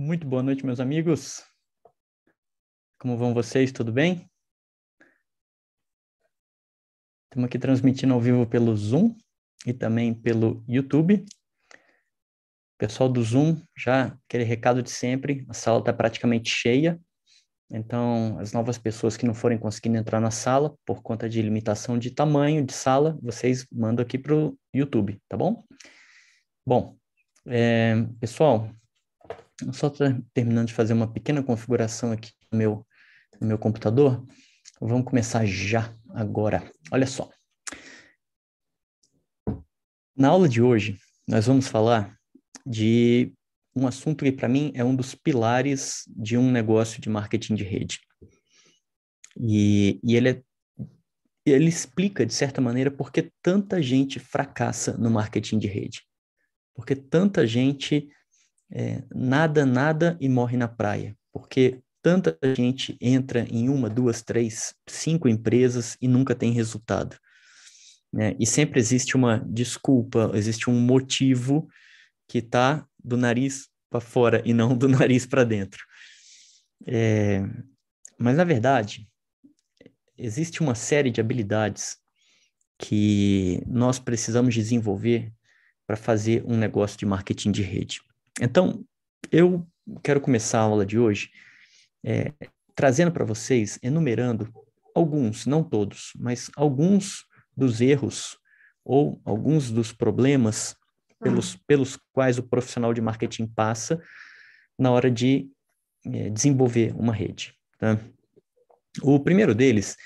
Muito boa noite, meus amigos. Como vão vocês? Tudo bem? Estamos aqui transmitindo ao vivo pelo Zoom e também pelo YouTube. Pessoal do Zoom, já aquele recado de sempre, a sala está praticamente cheia, então as novas pessoas que não forem conseguindo entrar na sala por conta de limitação de tamanho de sala, vocês mandam aqui para o YouTube, tá bom? Bom, é, pessoal, só terminando de fazer uma pequena configuração aqui no meu, no meu computador. Vamos começar já agora. Olha só. Na aula de hoje, nós vamos falar de um assunto que, para mim, é um dos pilares de um negócio de marketing de rede. E, e ele, é, ele explica, de certa maneira, por que tanta gente fracassa no marketing de rede. Porque tanta gente é, nada, nada e morre na praia, porque tanta gente entra em uma, duas, três, cinco empresas e nunca tem resultado. Né? E sempre existe uma desculpa, existe um motivo que está do nariz para fora e não do nariz para dentro. É, mas, na verdade, existe uma série de habilidades que nós precisamos desenvolver para fazer um negócio de marketing de rede. Então, eu quero começar a aula de hoje é, trazendo para vocês, enumerando alguns, não todos, mas alguns dos erros ou alguns dos problemas pelos, uhum. pelos quais o profissional de marketing passa na hora de é, desenvolver uma rede. Tá? O primeiro deles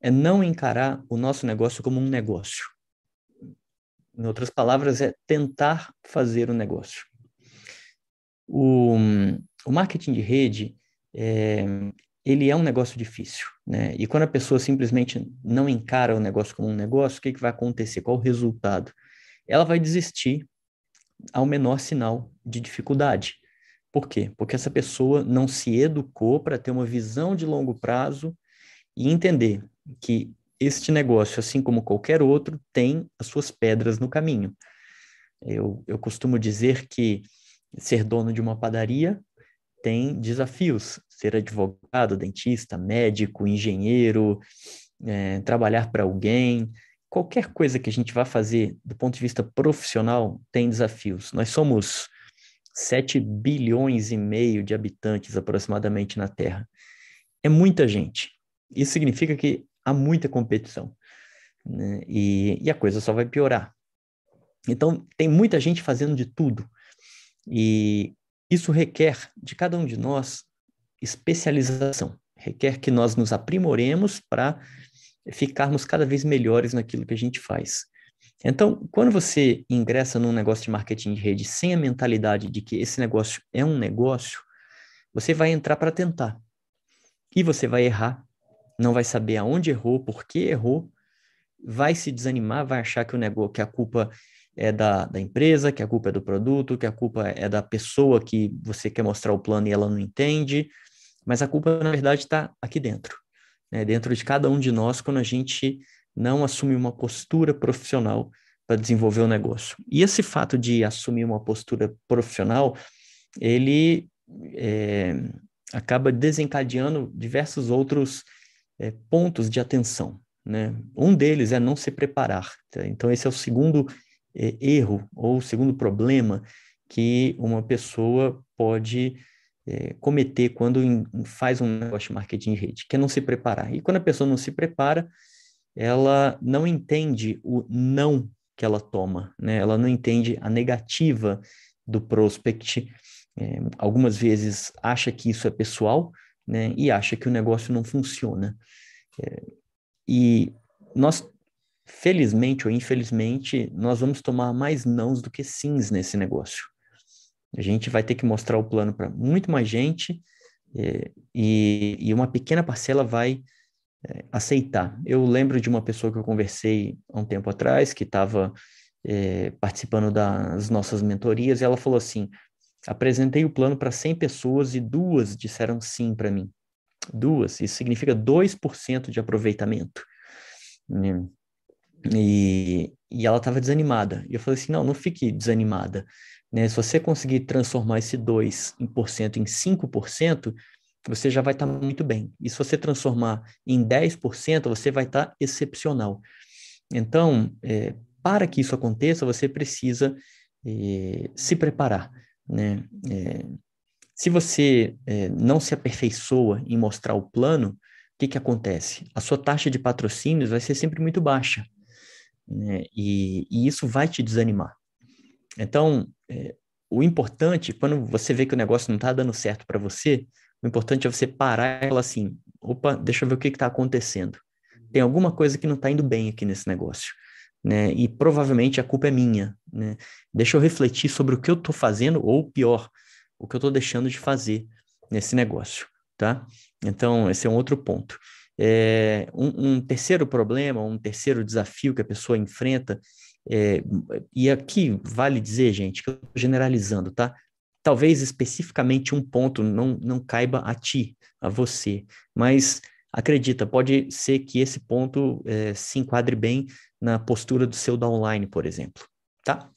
é não encarar o nosso negócio como um negócio. Em outras palavras, é tentar fazer o um negócio. O, o marketing de rede, é, ele é um negócio difícil, né? E quando a pessoa simplesmente não encara o negócio como um negócio, o que, que vai acontecer? Qual o resultado? Ela vai desistir ao menor sinal de dificuldade. Por quê? Porque essa pessoa não se educou para ter uma visão de longo prazo e entender que este negócio, assim como qualquer outro, tem as suas pedras no caminho. Eu, eu costumo dizer que ser dono de uma padaria tem desafios. Ser advogado, dentista, médico, engenheiro, é, trabalhar para alguém, qualquer coisa que a gente vá fazer do ponto de vista profissional tem desafios. Nós somos 7 bilhões e meio de habitantes aproximadamente na Terra. É muita gente. Isso significa que há muita competição. Né? E, e a coisa só vai piorar. Então, tem muita gente fazendo de tudo. E isso requer de cada um de nós especialização, requer que nós nos aprimoremos para ficarmos cada vez melhores naquilo que a gente faz. Então, quando você ingressa num negócio de marketing de rede sem a mentalidade de que esse negócio é um negócio, você vai entrar para tentar. E você vai errar, não vai saber aonde errou, por que errou, vai se desanimar, vai achar que o negócio, que a culpa é da, da empresa, que a culpa é do produto, que a culpa é da pessoa que você quer mostrar o plano e ela não entende, mas a culpa, na verdade, está aqui dentro, né? dentro de cada um de nós, quando a gente não assume uma postura profissional para desenvolver o negócio. E esse fato de assumir uma postura profissional, ele é, acaba desencadeando diversos outros é, pontos de atenção. Né? Um deles é não se preparar. Tá? Então, esse é o segundo é, erro ou segundo problema que uma pessoa pode é, cometer quando in, faz um negócio de marketing de rede, que é não se preparar. E quando a pessoa não se prepara, ela não entende o não que ela toma, né? Ela não entende a negativa do prospect. É, algumas vezes acha que isso é pessoal, né? E acha que o negócio não funciona. É, e nós felizmente ou infelizmente, nós vamos tomar mais nãos do que sims nesse negócio. A gente vai ter que mostrar o plano para muito mais gente é, e, e, uma pequena parcela vai é, aceitar. Eu lembro de uma pessoa que eu conversei há um tempo atrás, que estava é, participando das nossas mentorias, e ela falou assim: apresentei o plano para 100 pessoas e duas disseram sim para mim. Duas, isso significa 2% de aproveitamento. E, e ela estava desanimada. E eu falei assim: não, não fique desanimada. Né? Se você conseguir transformar esse 2% em, por cento em 5%, você já vai estar tá muito bem. E se você transformar em 10%, você vai estar tá excepcional. Então, é, para que isso aconteça, você precisa é, se preparar. Né? É, se você é, não se aperfeiçoa em mostrar o plano, o que, que acontece? A sua taxa de patrocínios vai ser sempre muito baixa. Né? E, e isso vai te desanimar. Então, é, o importante, quando você vê que o negócio não está dando certo para você, o importante é você parar e falar assim: opa, deixa eu ver o que está acontecendo. Tem alguma coisa que não está indo bem aqui nesse negócio. Né? E provavelmente a culpa é minha. Né? Deixa eu refletir sobre o que eu estou fazendo, ou pior, o que eu estou deixando de fazer nesse negócio. Tá? Então, esse é um outro ponto. É, um, um, terceiro problema, um terceiro desafio que a pessoa enfrenta, é, e aqui vale dizer, gente, que eu estou generalizando, tá? Talvez especificamente um ponto não, não caiba a ti, a você, mas acredita, pode ser que esse ponto é, se enquadre bem na postura do seu downline, por exemplo, tá?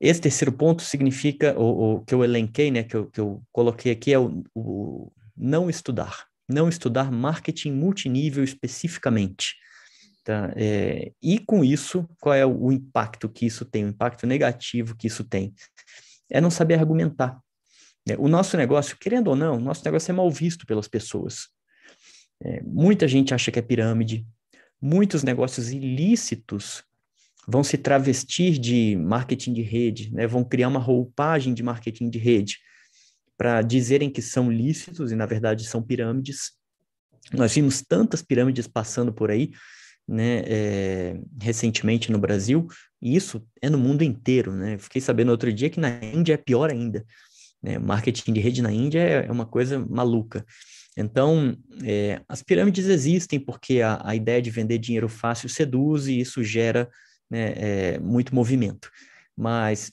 Esse terceiro ponto significa, o, que eu elenquei, né, que eu, que eu coloquei aqui, é o, o não estudar. Não estudar marketing multinível especificamente. Tá? É, e com isso, qual é o, impacto que isso tem, o impacto negativo que isso tem? É não saber argumentar. É, o nosso negócio, querendo ou não, nosso negócio é mal visto pelas pessoas. É, muita gente acha que é pirâmide, muitos negócios ilícitos vão se travestir de marketing de rede, né? vão criar uma roupagem de marketing de rede para dizerem que são lícitos e, na verdade, são pirâmides. Nós vimos tantas pirâmides passando por aí, né, é, recentemente no Brasil, e isso é no mundo inteiro, né? Fiquei sabendo outro dia que na Índia é pior ainda. Né? Marketing de rede na Índia é, é uma coisa maluca. Então, é, as pirâmides existem porque a, a, ideia de vender dinheiro fácil seduz e isso gera né, é, muito movimento. Mas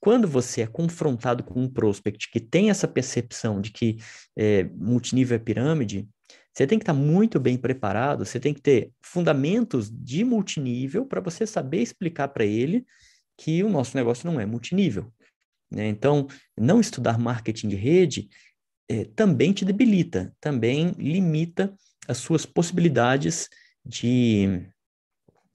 quando você é confrontado com um prospect que tem essa percepção de que é, multinível é pirâmide, você tem que estar muito bem preparado, você tem que ter fundamentos de multinível para você saber explicar para ele que o nosso negócio não é multinível. Né? Então, não estudar marketing de rede é, também te debilita, também limita as suas possibilidades de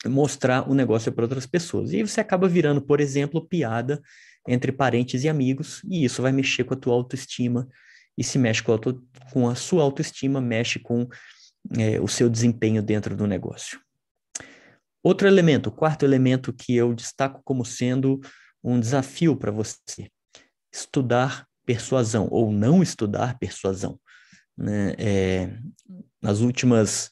mostrar o negócio para outras pessoas. E você acaba virando, por exemplo, piada entre parentes e amigos, e isso vai mexer com a tua autoestima, e se mexe com a, auto, com a sua autoestima, mexe com é, o seu desempenho dentro do negócio. Outro elemento, o quarto elemento que eu destaco como sendo um desafio para você, estudar persuasão ou não estudar persuasão. Né? É, nas últimas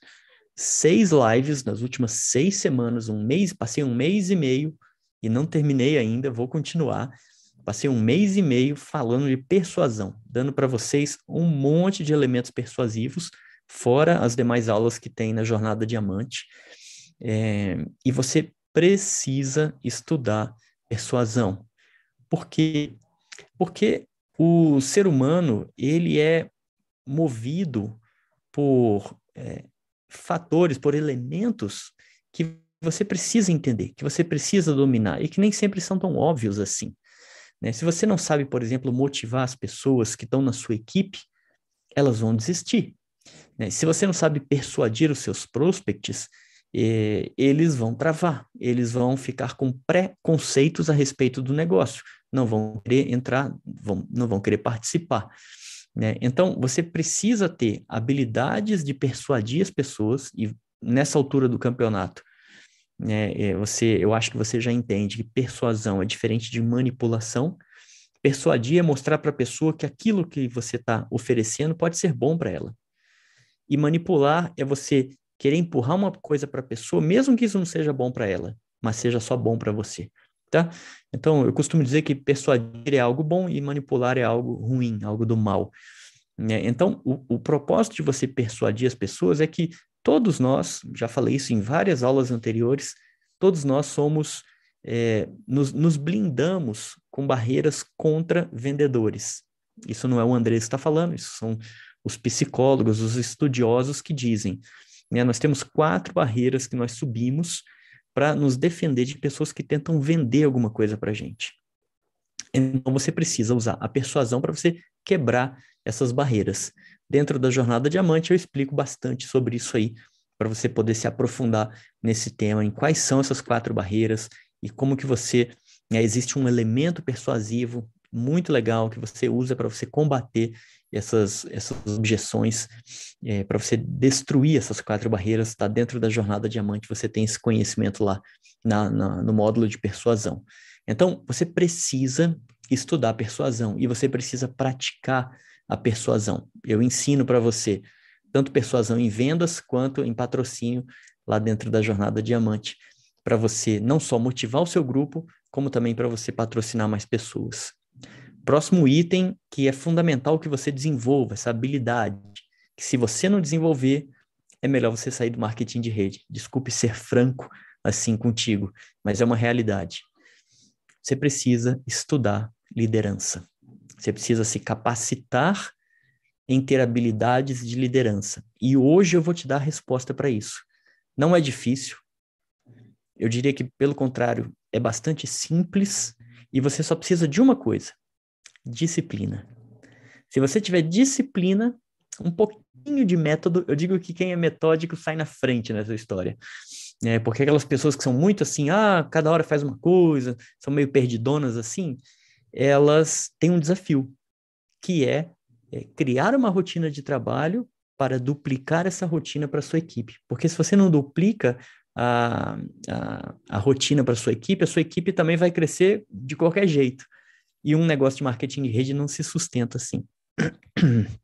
seis lives, nas últimas seis semanas, um mês, passei um mês e meio e não terminei ainda, vou continuar. Passei um mês e meio falando de persuasão, dando para vocês um monte de elementos persuasivos, fora as demais aulas que tem na Jornada Diamante. É, e você precisa estudar persuasão. Por quê? Porque o ser humano, ele é movido por é, fatores, por elementos que você precisa entender, que você precisa dominar e que nem sempre são tão óbvios assim. Né? Se você não sabe, por exemplo, motivar as pessoas que estão na sua equipe, elas vão desistir. Né? Se você não sabe persuadir os seus prospects, eh, eles vão travar, eles vão ficar com preconceitos a respeito do negócio, não vão querer entrar, vão, não vão querer participar. Né? Então, você precisa ter habilidades de persuadir as pessoas, e nessa altura do campeonato, é, você, eu acho que você já entende que persuasão é diferente de manipulação. Persuadir é mostrar para a pessoa que aquilo que você está oferecendo pode ser bom para ela. E manipular é você querer empurrar uma coisa para a pessoa, mesmo que isso não seja bom para ela, mas seja só bom para você. Tá? Então, eu costumo dizer que persuadir é algo bom e manipular é algo ruim, algo do mal. Né? Então, o, o propósito de você persuadir as pessoas é que todos nós, já falei isso em várias aulas anteriores, todos nós somos, é, nos, nos, blindamos com barreiras contra vendedores. Isso não é o Andrés que está falando, isso são os psicólogos, os estudiosos que dizem. Né? Nós temos quatro barreiras que nós subimos para nos defender de pessoas que tentam vender alguma coisa para a gente. Então você precisa usar a persuasão para você quebrar essas barreiras. Dentro da jornada diamante eu explico bastante sobre isso aí, para você poder se aprofundar nesse tema, em quais são essas quatro barreiras e como que você né, existe um elemento persuasivo muito legal que você usa para você combater essas, essas objeções, é, para você destruir essas quatro barreiras, está dentro da jornada diamante, você tem esse conhecimento lá na, na, no módulo de persuasão. Então, você precisa estudar persuasão e você precisa praticar a persuasão. Eu ensino para você tanto persuasão em vendas quanto em patrocínio lá dentro da jornada diamante, para você não só motivar o seu grupo, como também para você patrocinar mais pessoas. Próximo item que é fundamental que você desenvolva essa habilidade, que se você não desenvolver, é melhor você sair do marketing de rede. Desculpe ser franco assim contigo, mas é uma realidade. Você precisa estudar liderança. Você precisa se capacitar em ter habilidades de liderança. E hoje eu vou te dar a resposta para isso. Não é difícil. Eu diria que, pelo contrário, é bastante simples e você só precisa de uma coisa: disciplina. Se você tiver disciplina, um pouquinho de método, eu digo que quem é metódico sai na frente nessa história. É, porque aquelas pessoas que são muito assim, ah, cada hora faz uma coisa, são meio perdidonas assim, elas têm um desafio, que é, é criar uma rotina de trabalho para duplicar essa rotina para sua equipe. Porque se você não duplica a, a, a rotina para sua equipe, a sua equipe também vai crescer de qualquer jeito. E um negócio de marketing de rede não se sustenta assim.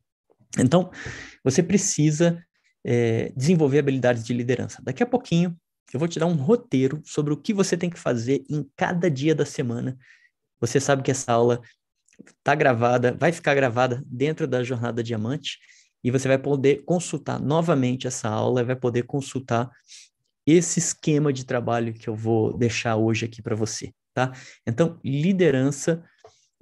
Então, você precisa é, desenvolver habilidades de liderança. Daqui a pouquinho, eu vou te dar um roteiro sobre o que você tem que fazer em cada dia da semana você sabe que essa aula está gravada, vai ficar gravada dentro da Jornada Diamante e você vai poder consultar novamente essa aula, vai poder consultar esse esquema de trabalho que eu vou deixar hoje aqui para você, tá? Então, liderança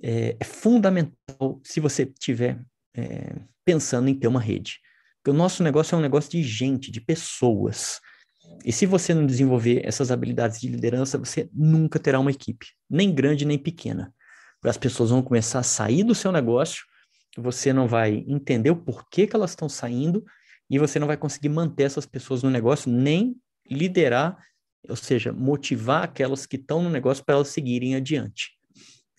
é, é fundamental se você estiver é, pensando em ter uma rede. Porque o nosso negócio é um negócio de gente, de pessoas. E se você não desenvolver essas habilidades de liderança, você nunca terá uma equipe, nem grande nem pequena. As pessoas vão começar a sair do seu negócio, você não vai entender o porquê que elas estão saindo e você não vai conseguir manter essas pessoas no negócio, nem liderar, ou seja, motivar aquelas que estão no negócio para elas seguirem adiante.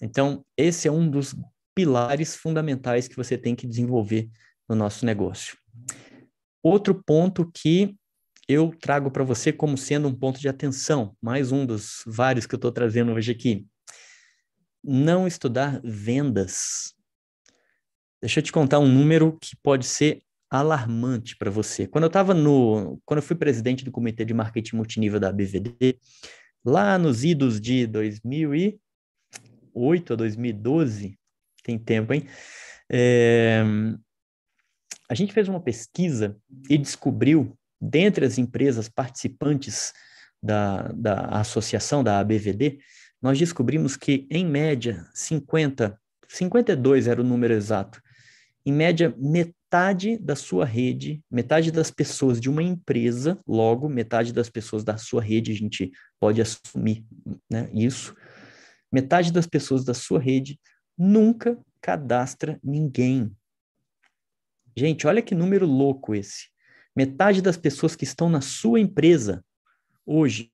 Então, esse é um dos pilares fundamentais que você tem que desenvolver no nosso negócio. Outro ponto que eu trago para você como sendo um ponto de atenção, mais um dos vários que eu estou trazendo hoje aqui. Não estudar vendas. Deixa eu te contar um número que pode ser alarmante para você. Quando eu estava no, quando eu fui presidente do comitê de marketing multinível da BVD, lá nos idos de 2008 a 2012, tem tempo, hein? É, a gente fez uma pesquisa e descobriu dentre as empresas participantes da, da associação, da ABVD, nós descobrimos que, em média, 50, 52 era o número exato, em média, metade da sua rede, metade das pessoas de uma empresa, logo, metade das pessoas da sua rede, a gente pode assumir né, isso, metade das pessoas da sua rede nunca cadastra ninguém. Gente, olha que número louco esse. Metade das pessoas que estão na sua empresa hoje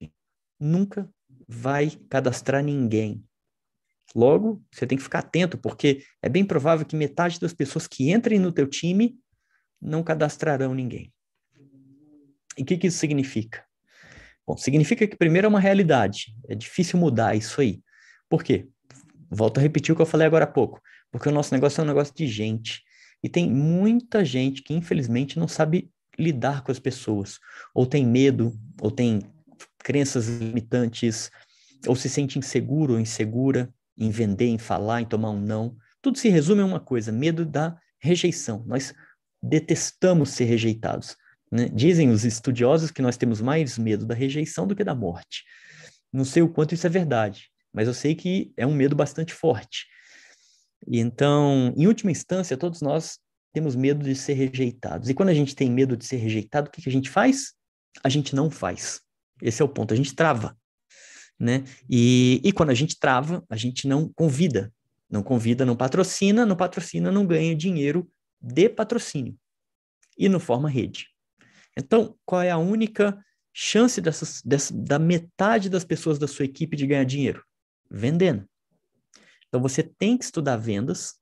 nunca vai cadastrar ninguém. Logo, você tem que ficar atento, porque é bem provável que metade das pessoas que entrem no teu time não cadastrarão ninguém. E o que, que isso significa? Bom, significa que primeiro é uma realidade. É difícil mudar isso aí. Por quê? Volto a repetir o que eu falei agora há pouco. Porque o nosso negócio é um negócio de gente. E tem muita gente que, infelizmente, não sabe lidar com as pessoas, ou tem medo, ou tem crenças limitantes, ou se sente inseguro ou insegura em vender, em falar, em tomar um não. Tudo se resume a uma coisa: medo da rejeição. Nós detestamos ser rejeitados. Né? Dizem os estudiosos que nós temos mais medo da rejeição do que da morte. Não sei o quanto isso é verdade, mas eu sei que é um medo bastante forte. E então, em última instância, todos nós temos medo de ser rejeitados. E quando a gente tem medo de ser rejeitado, o que, que a gente faz? A gente não faz. Esse é o ponto, a gente trava. Né? E, e quando a gente trava, a gente não convida. Não convida, não patrocina, não patrocina, não ganha dinheiro de patrocínio. E não forma rede. Então, qual é a única chance dessas, dessa, da metade das pessoas da sua equipe de ganhar dinheiro? Vendendo. Então, você tem que estudar vendas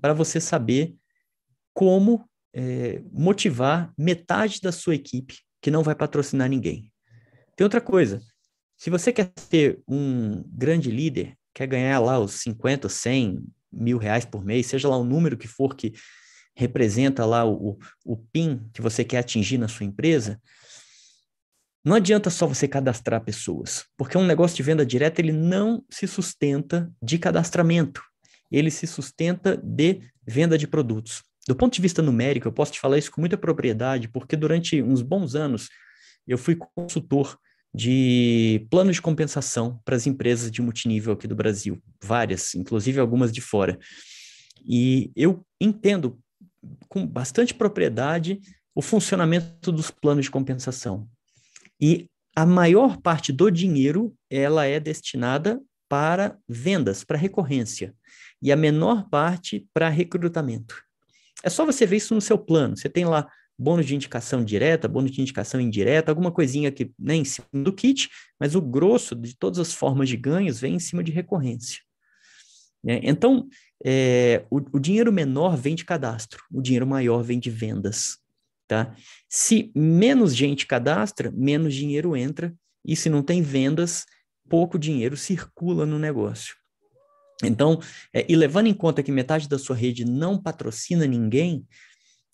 para você saber como é, motivar metade da sua equipe que não vai patrocinar ninguém. Tem outra coisa. Se você quer ser um grande líder, quer ganhar lá os 50, 100 mil reais por mês, seja lá o número que for que representa lá o, o PIN que você quer atingir na sua empresa, não adianta só você cadastrar pessoas, porque um negócio de venda direta ele não se sustenta de cadastramento, ele se sustenta de venda de produtos. Do ponto de vista numérico, eu posso te falar isso com muita propriedade, porque durante uns bons anos eu fui consultor de planos de compensação para as empresas de multinível aqui do Brasil, várias, inclusive algumas de fora. E eu entendo com bastante propriedade o funcionamento dos planos de compensação. E a maior parte do dinheiro ela é destinada para vendas, para recorrência, e a menor parte para recrutamento. É só você ver isso no seu plano. Você tem lá bônus de indicação direta, bônus de indicação indireta, alguma coisinha que né, em cima do kit, mas o grosso de todas as formas de ganhos vem em cima de recorrência. Né? Então, é, o, o, dinheiro menor vem de cadastro, o dinheiro maior vem de vendas. Tá? Se menos gente cadastra, menos dinheiro entra, e se não tem vendas, pouco dinheiro circula no negócio. Então, é, e levando em conta que metade da sua rede não patrocina ninguém,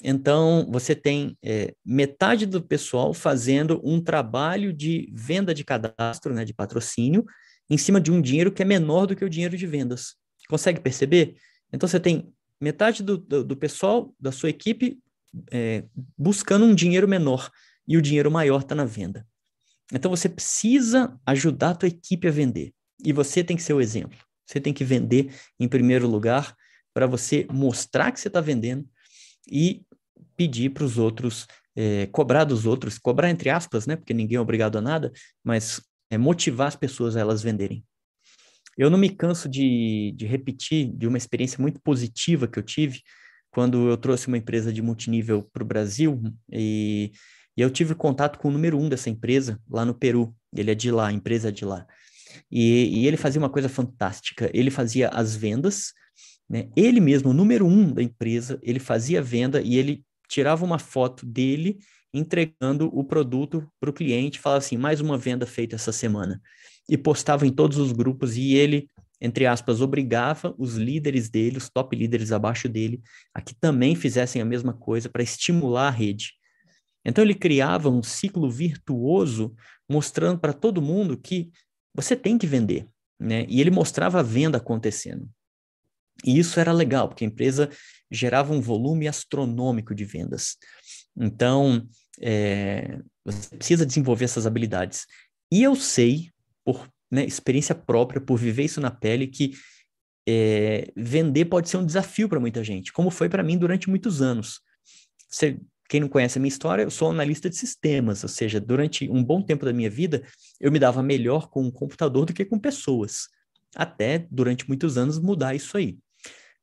então você tem é, metade do pessoal fazendo um trabalho de venda de cadastro, né, de patrocínio, em cima de um dinheiro que é menor do que o dinheiro de vendas. Consegue perceber? Então você tem metade do, do, do pessoal da sua equipe é, buscando um dinheiro menor e o dinheiro maior está na venda. Então você precisa ajudar a tua equipe a vender e você tem que ser o exemplo. Você tem que vender em primeiro lugar para você mostrar que você está vendendo e pedir para os outros, é, cobrar dos outros, cobrar entre aspas, né? Porque ninguém é obrigado a nada, mas é motivar as pessoas a elas venderem. Eu não me canso de, de repetir de uma experiência muito positiva que eu tive quando eu trouxe uma empresa de multinível para o Brasil e, e, eu tive contato com o número um dessa empresa lá no Peru. Ele é de lá, a empresa é de lá. E, e ele fazia uma coisa fantástica. Ele fazia as vendas, né? Ele mesmo, número um da empresa, ele fazia a venda e ele tirava uma foto dele entregando o produto para o cliente, falava assim, mais uma venda feita essa semana. E postava em todos os grupos e ele, entre aspas, obrigava os líderes dele, os top líderes abaixo dele, a que também fizessem a mesma coisa para estimular a rede. Então ele criava um ciclo virtuoso, mostrando para todo mundo que você tem que vender, né? E ele mostrava a venda acontecendo. E isso era legal, porque a empresa gerava um volume astronômico de vendas. Então, é, você precisa desenvolver essas habilidades. E eu sei, por né, experiência própria, por viver isso na pele, que é, vender pode ser um desafio para muita gente, como foi para mim durante muitos anos. Você quem não conhece a minha história, eu sou analista de sistemas, ou seja, durante um bom tempo da minha vida, eu me dava melhor com um computador do que com pessoas. Até, durante muitos anos, mudar isso aí.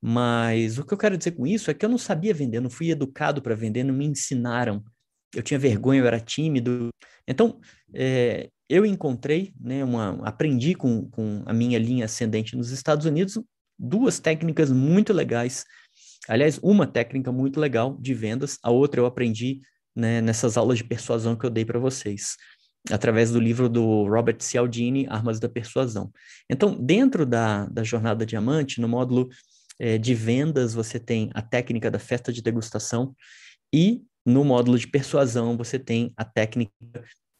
Mas o que eu quero dizer com isso é que eu não sabia vender, não fui educado para vender, não me ensinaram. Eu tinha vergonha, eu era tímido. Então, é, eu encontrei, né, uma, aprendi com, com a minha linha ascendente nos Estados Unidos duas técnicas muito legais Aliás, uma técnica muito legal de vendas, a outra eu aprendi né, nessas aulas de persuasão que eu dei para vocês, através do livro do Robert Cialdini, Armas da Persuasão. Então, dentro da, da Jornada Diamante, no módulo é, de vendas, você tem a técnica da festa de degustação e no módulo de persuasão você tem a técnica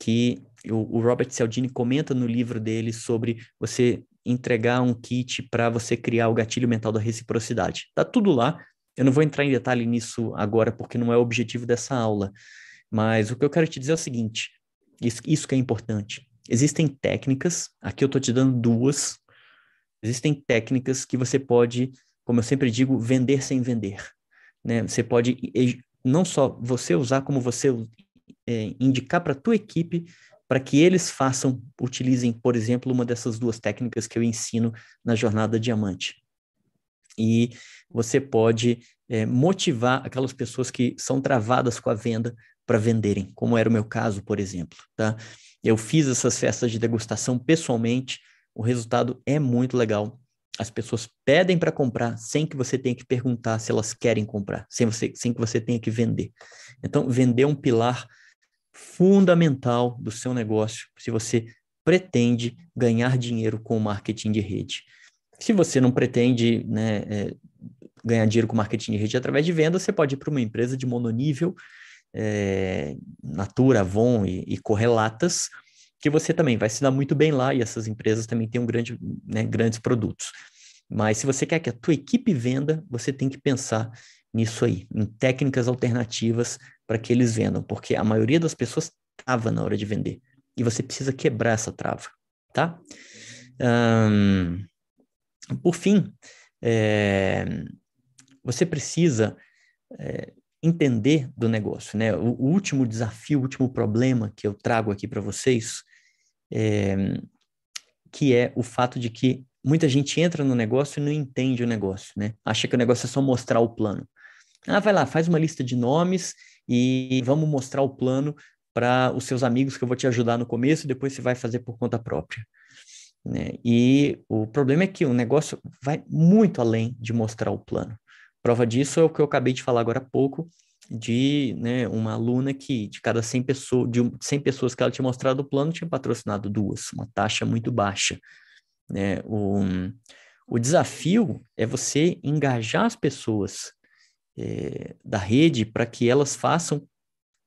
que o, o Robert Cialdini comenta no livro dele sobre você entregar um kit para você criar o gatilho mental da reciprocidade. Tá tudo lá, eu não vou entrar em detalhe nisso agora, porque não é o objetivo dessa aula. Mas o que eu quero te dizer é o seguinte: isso, isso que é importante. Existem técnicas, aqui eu estou te dando duas. Existem técnicas que você pode, como eu sempre digo, vender sem vender. Né? Você pode não só você usar, como você é, indicar para a tua equipe para que eles façam, utilizem, por exemplo, uma dessas duas técnicas que eu ensino na jornada diamante. E você pode é, motivar aquelas pessoas que são travadas com a venda para venderem, como era o meu caso, por exemplo, tá? Eu fiz essas festas de degustação pessoalmente, o resultado é muito legal. As pessoas pedem para comprar sem que você tenha que perguntar se elas querem comprar, sem, você, sem que você tenha que vender. Então, vender é um pilar fundamental do seu negócio se você pretende ganhar dinheiro com o marketing de rede. Se você não pretende né, é, ganhar dinheiro com marketing de rede através de venda, você pode ir para uma empresa de mononível, é, Natura, Avon e, e Correlatas, que você também vai se dar muito bem lá e essas empresas também têm um grande, né, grandes produtos. Mas se você quer que a tua equipe venda, você tem que pensar nisso aí, em técnicas alternativas para que eles vendam, porque a maioria das pessoas trava na hora de vender e você precisa quebrar essa trava, tá? Um, por fim, é, você precisa é, entender do negócio, né? O, o, último desafio, o último problema que eu trago aqui para vocês, é, que é o fato de que muita gente entra no negócio e não entende o negócio, né? Acha que o negócio é só mostrar o plano. Ah, vai lá, faz uma lista de nomes e vamos mostrar o plano para os seus amigos que eu vou te ajudar no começo e depois você vai fazer por conta própria. Né? E o problema é que o negócio vai muito além de mostrar o plano. Prova disso é o que eu acabei de falar agora há pouco, de né, uma aluna que, de cada 100 pessoas, de 100 pessoas que ela tinha mostrado o plano, tinha patrocinado duas, uma taxa muito baixa. Né? O, o desafio é você engajar as pessoas é, da rede para que elas façam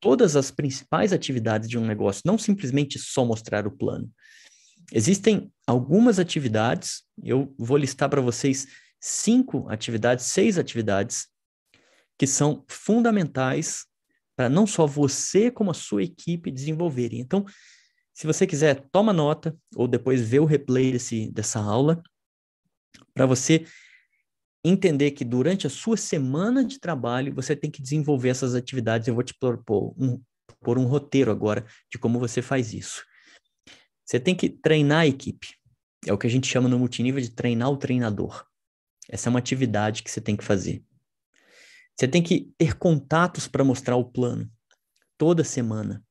todas as principais atividades de um negócio, não simplesmente só mostrar o plano. Existem algumas atividades, eu vou listar para vocês cinco atividades, seis atividades, que são fundamentais para não só você, como a sua equipe desenvolverem. Então, se você quiser, toma nota ou depois vê o replay desse, dessa aula, para você entender que durante a sua semana de trabalho você tem que desenvolver essas atividades. Eu vou te propor um, propor um roteiro agora de como você faz isso. Você tem que treinar a equipe. É o que a gente chama no multinível de treinar o treinador. Essa é uma atividade que você tem que fazer. Você tem que ter contatos para mostrar o plano toda semana.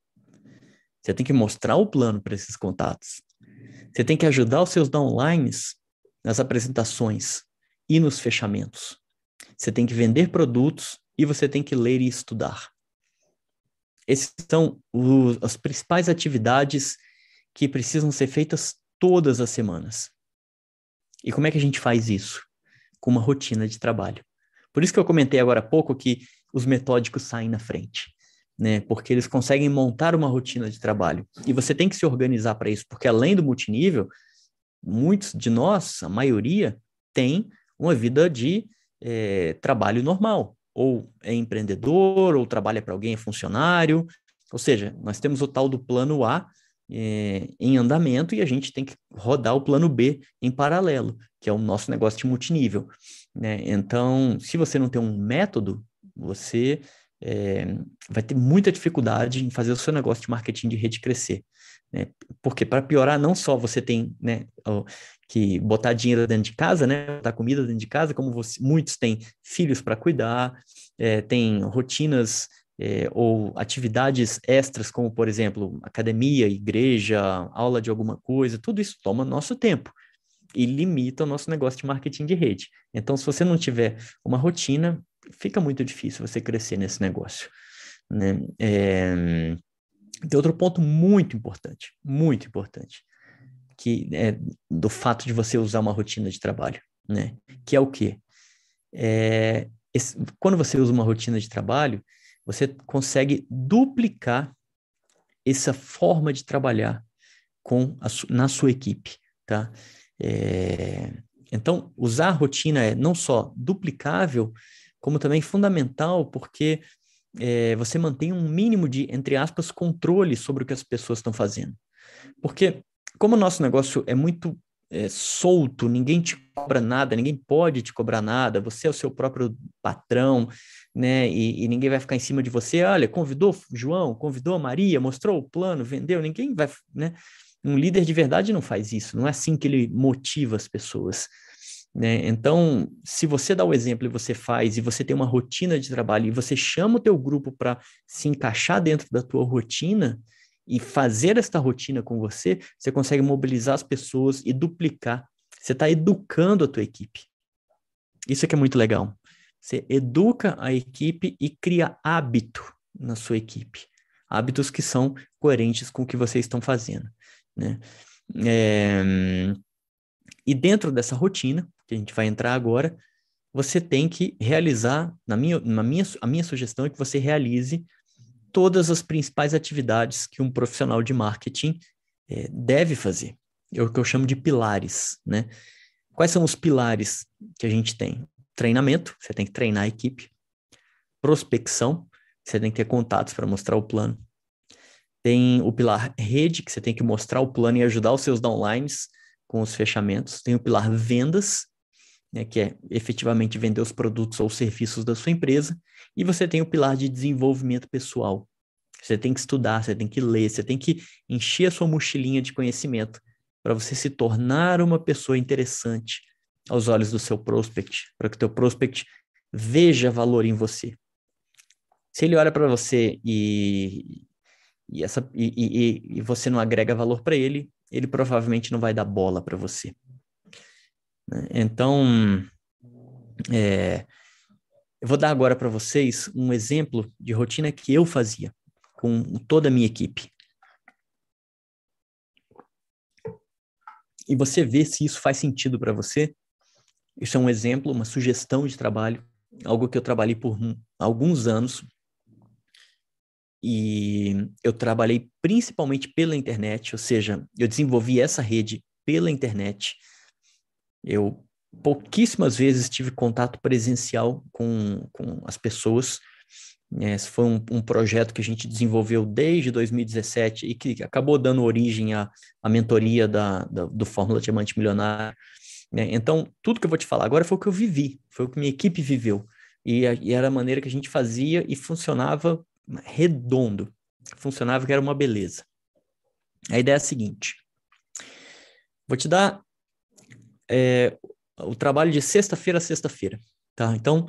Você tem que mostrar o plano para esses contatos. Você tem que ajudar os seus downlines nas apresentações e nos fechamentos. Você tem que vender produtos e você tem que ler e estudar. Essas são os, as principais atividades que precisam ser feitas todas as semanas. E como é que a gente faz isso? Com uma rotina de trabalho. Por isso que eu comentei agora há pouco que os metódicos saem na frente, né? Porque eles conseguem montar uma rotina de trabalho. E você tem que se organizar para isso, porque além do multinível, muitos de nós, a maioria, tem uma vida de é, trabalho normal. Ou é empreendedor, ou trabalha para alguém, é funcionário. Ou seja, nós temos o tal do plano A, é, em andamento e a gente tem que rodar o plano B em paralelo, que é o nosso negócio de multinível. Né? Então, se você não tem um método, você é, vai ter muita dificuldade em fazer o seu negócio de marketing de rede crescer. Né? Porque para piorar, não só você tem né, que botar dinheiro dentro de casa, né, botar comida dentro de casa, como você, muitos têm filhos para cuidar, é, tem rotinas é, ou atividades extras, como, por exemplo, academia, igreja, aula de alguma coisa, tudo isso toma nosso tempo e limita o nosso negócio de marketing de rede. Então, se você não tiver uma rotina, fica muito difícil você crescer nesse negócio. Né? É... Tem outro ponto muito importante, muito importante, que é do fato de você usar uma rotina de trabalho, né? Que é o quê? É, esse, quando você usa uma rotina de trabalho, você consegue duplicar essa forma de trabalhar com a, na sua equipe, tá? É, então, usar a rotina é não só duplicável, como também fundamental, porque é, você mantém um mínimo de, entre aspas, controle sobre o que as pessoas estão fazendo. Porque, como o nosso negócio é muito é, solto, ninguém te cobra nada, ninguém pode te cobrar nada, você é o seu próprio patrão, né? E, e, ninguém vai ficar em cima de você. Olha, convidou João, convidou Maria, mostrou o plano, vendeu. Ninguém vai, né? Um líder de verdade não faz isso. Não é assim que ele motiva as pessoas. Né? Então, se você dá o exemplo e você faz, e você tem uma rotina de trabalho, e você chama o teu grupo para se encaixar dentro da tua rotina, e fazer esta rotina com você, você consegue mobilizar as pessoas e duplicar. Você está educando a tua equipe. Isso é que é muito legal. Você educa a equipe e cria hábito na sua equipe. Hábitos que são coerentes com o que vocês estão fazendo. Né? É... E dentro dessa rotina, que a gente vai entrar agora, você tem que realizar, na minha, na minha, a minha sugestão é que você realize todas as principais atividades que um profissional de marketing é, deve fazer. É o que eu chamo de pilares, né? Quais são os pilares que a gente tem? Treinamento, você tem que treinar a equipe. Prospecção, você tem que ter contatos para mostrar o plano. Tem o pilar rede, que você tem que mostrar o plano e ajudar os seus downlines com os fechamentos. Tem o pilar vendas, né, que é efetivamente vender os produtos ou serviços da sua empresa. E você tem o pilar de desenvolvimento pessoal. Você tem que estudar, você tem que ler, você tem que encher a sua mochilinha de conhecimento para você se tornar uma pessoa interessante aos olhos do seu prospect, para que o teu prospect veja valor em você. Se ele olha para você e, e, essa, e, e, e você não agrega valor para ele, ele provavelmente não vai dar bola para você. Né? Então, é, eu vou dar agora para vocês um exemplo de rotina que eu fazia com toda a minha equipe. E você vê se isso faz sentido para você. Isso é um exemplo, uma sugestão de trabalho, algo que eu trabalhei por alguns anos. E eu trabalhei principalmente pela internet, ou seja, eu desenvolvi essa rede pela internet eu pouquíssimas vezes tive contato presencial com, com as pessoas. Esse foi um, um, projeto que a gente desenvolveu desde 2017 e que acabou dando origem à, à mentoria da, da, do Fórmula Diamante Milionário. Né? Então, tudo que eu vou te falar agora foi o que eu vivi, foi o que minha equipe viveu. E, e era a maneira que a gente fazia e funcionava redondo. Funcionava que era uma beleza. A ideia é a seguinte: vou te dar é, o trabalho de sexta-feira a sexta-feira, tá? Então,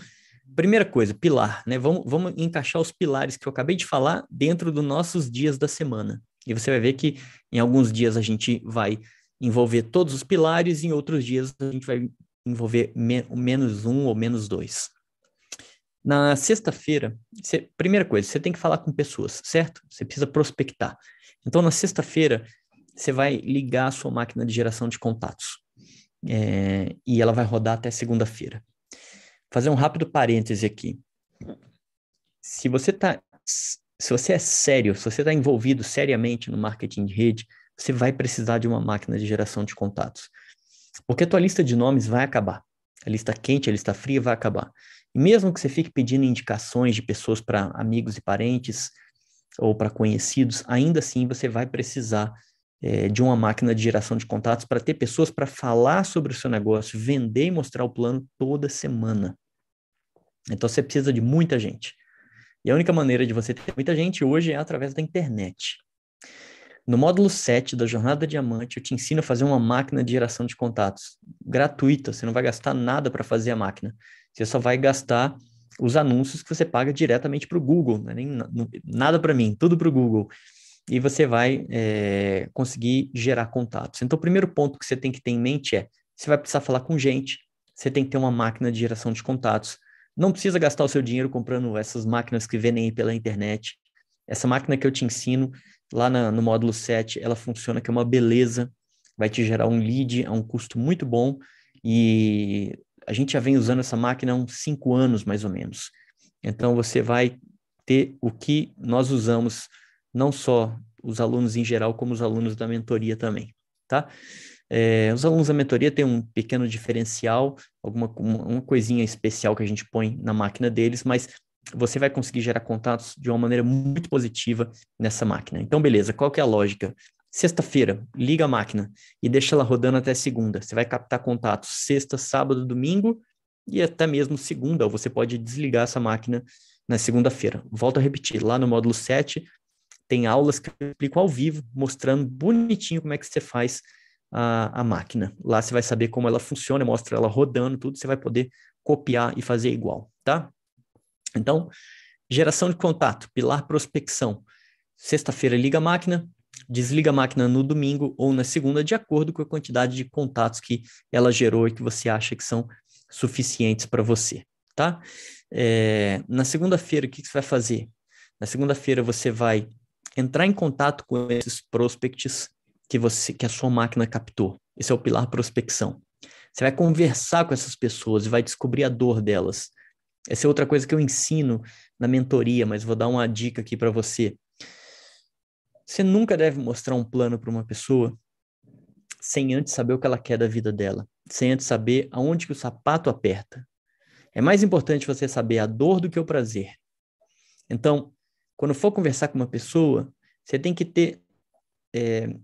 primeira coisa, pilar, né? Vamos, vamos encaixar os pilares que eu acabei de falar dentro dos nossos dias da semana. E você vai ver que em alguns dias a gente vai envolver todos os pilares, em outros dias a gente vai envolver me menos um ou menos dois. Na sexta-feira, primeira coisa, você tem que falar com pessoas, certo? Você precisa prospectar. Então, na sexta-feira, você vai ligar a sua máquina de geração de contatos é, e ela vai rodar até segunda-feira. Fazer um rápido parêntese aqui. Se você tá, se você é sério, se você está envolvido seriamente no marketing de rede, você vai precisar de uma máquina de geração de contatos. Porque a tua lista de nomes vai acabar. A lista quente, a lista fria vai acabar. E mesmo que você fique pedindo indicações de pessoas para amigos e parentes ou para conhecidos, ainda assim você vai precisar é, de uma máquina de geração de contatos para ter pessoas para falar sobre o seu negócio, vender e mostrar o plano toda semana. Então você precisa de muita gente. E a única maneira de você ter muita gente hoje é através da internet. No módulo 7 da Jornada Diamante, eu te ensino a fazer uma máquina de geração de contatos gratuita. Você não vai gastar nada para fazer a máquina. Você só vai gastar os anúncios que você paga diretamente para o Google. Não é nem nada para mim, tudo para o Google e você vai é, conseguir gerar contatos. Então, o primeiro ponto que você tem que ter em mente é: você vai precisar falar com gente, você tem que ter uma máquina de geração de contatos. Não precisa gastar o seu dinheiro comprando essas máquinas que vendem pela internet. Essa máquina que eu te ensino lá na, no módulo 7, ela funciona que é uma beleza, vai te gerar um lead a um custo muito bom e a gente já vem usando essa máquina há uns 5 anos mais ou menos. Então você vai ter o que nós usamos não só os alunos em geral, como os alunos da mentoria também, tá? É, os alunos da mentoria têm um pequeno diferencial, alguma uma coisinha especial que a gente põe na máquina deles, mas você vai conseguir gerar contatos de uma maneira muito positiva nessa máquina. Então, beleza, qual que é a lógica? Sexta-feira, liga a máquina e deixa ela rodando até segunda. Você vai captar contatos sexta, sábado, domingo e até mesmo segunda, você pode desligar essa máquina na segunda-feira. Volto a repetir, lá no módulo 7, tem aulas que eu explico ao vivo, mostrando bonitinho como é que você faz a, a máquina. Lá você vai saber como ela funciona, mostra ela rodando, tudo, você vai poder copiar e fazer igual, tá? Então, geração de contato, pilar prospecção. Sexta-feira liga a máquina, desliga a máquina no domingo ou na segunda, de acordo com a quantidade de contatos que ela gerou e que você acha que são suficientes para você, tá? É, na segunda-feira, o que, que você vai fazer? Na segunda-feira, você vai entrar em contato com esses prospects que, você, que a sua máquina captou. Esse é o pilar prospecção. Você vai conversar com essas pessoas e vai descobrir a dor delas. Essa é outra coisa que eu ensino na mentoria, mas vou dar uma dica aqui para você. Você nunca deve mostrar um plano para uma pessoa sem antes saber o que ela quer da vida dela, sem antes saber aonde que o sapato aperta. É mais importante você saber a dor do que o prazer. Então, quando for conversar com uma pessoa, você tem que ter é,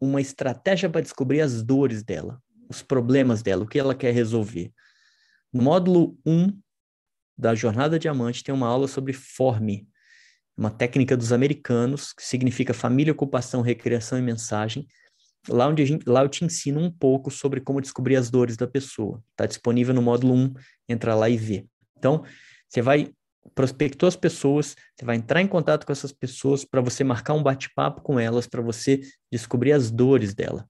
uma estratégia para descobrir as dores dela, os problemas dela, o que ela quer resolver. No módulo 1 da Jornada Diamante tem uma aula sobre forme, uma técnica dos americanos, que significa família, ocupação, recreação e mensagem. Lá, onde gente, lá eu te ensino um pouco sobre como descobrir as dores da pessoa. Está disponível no módulo 1, entra lá e vê. Então, você vai prospectou as pessoas, você vai entrar em contato com essas pessoas para você marcar um bate-papo com elas, para você descobrir as dores dela.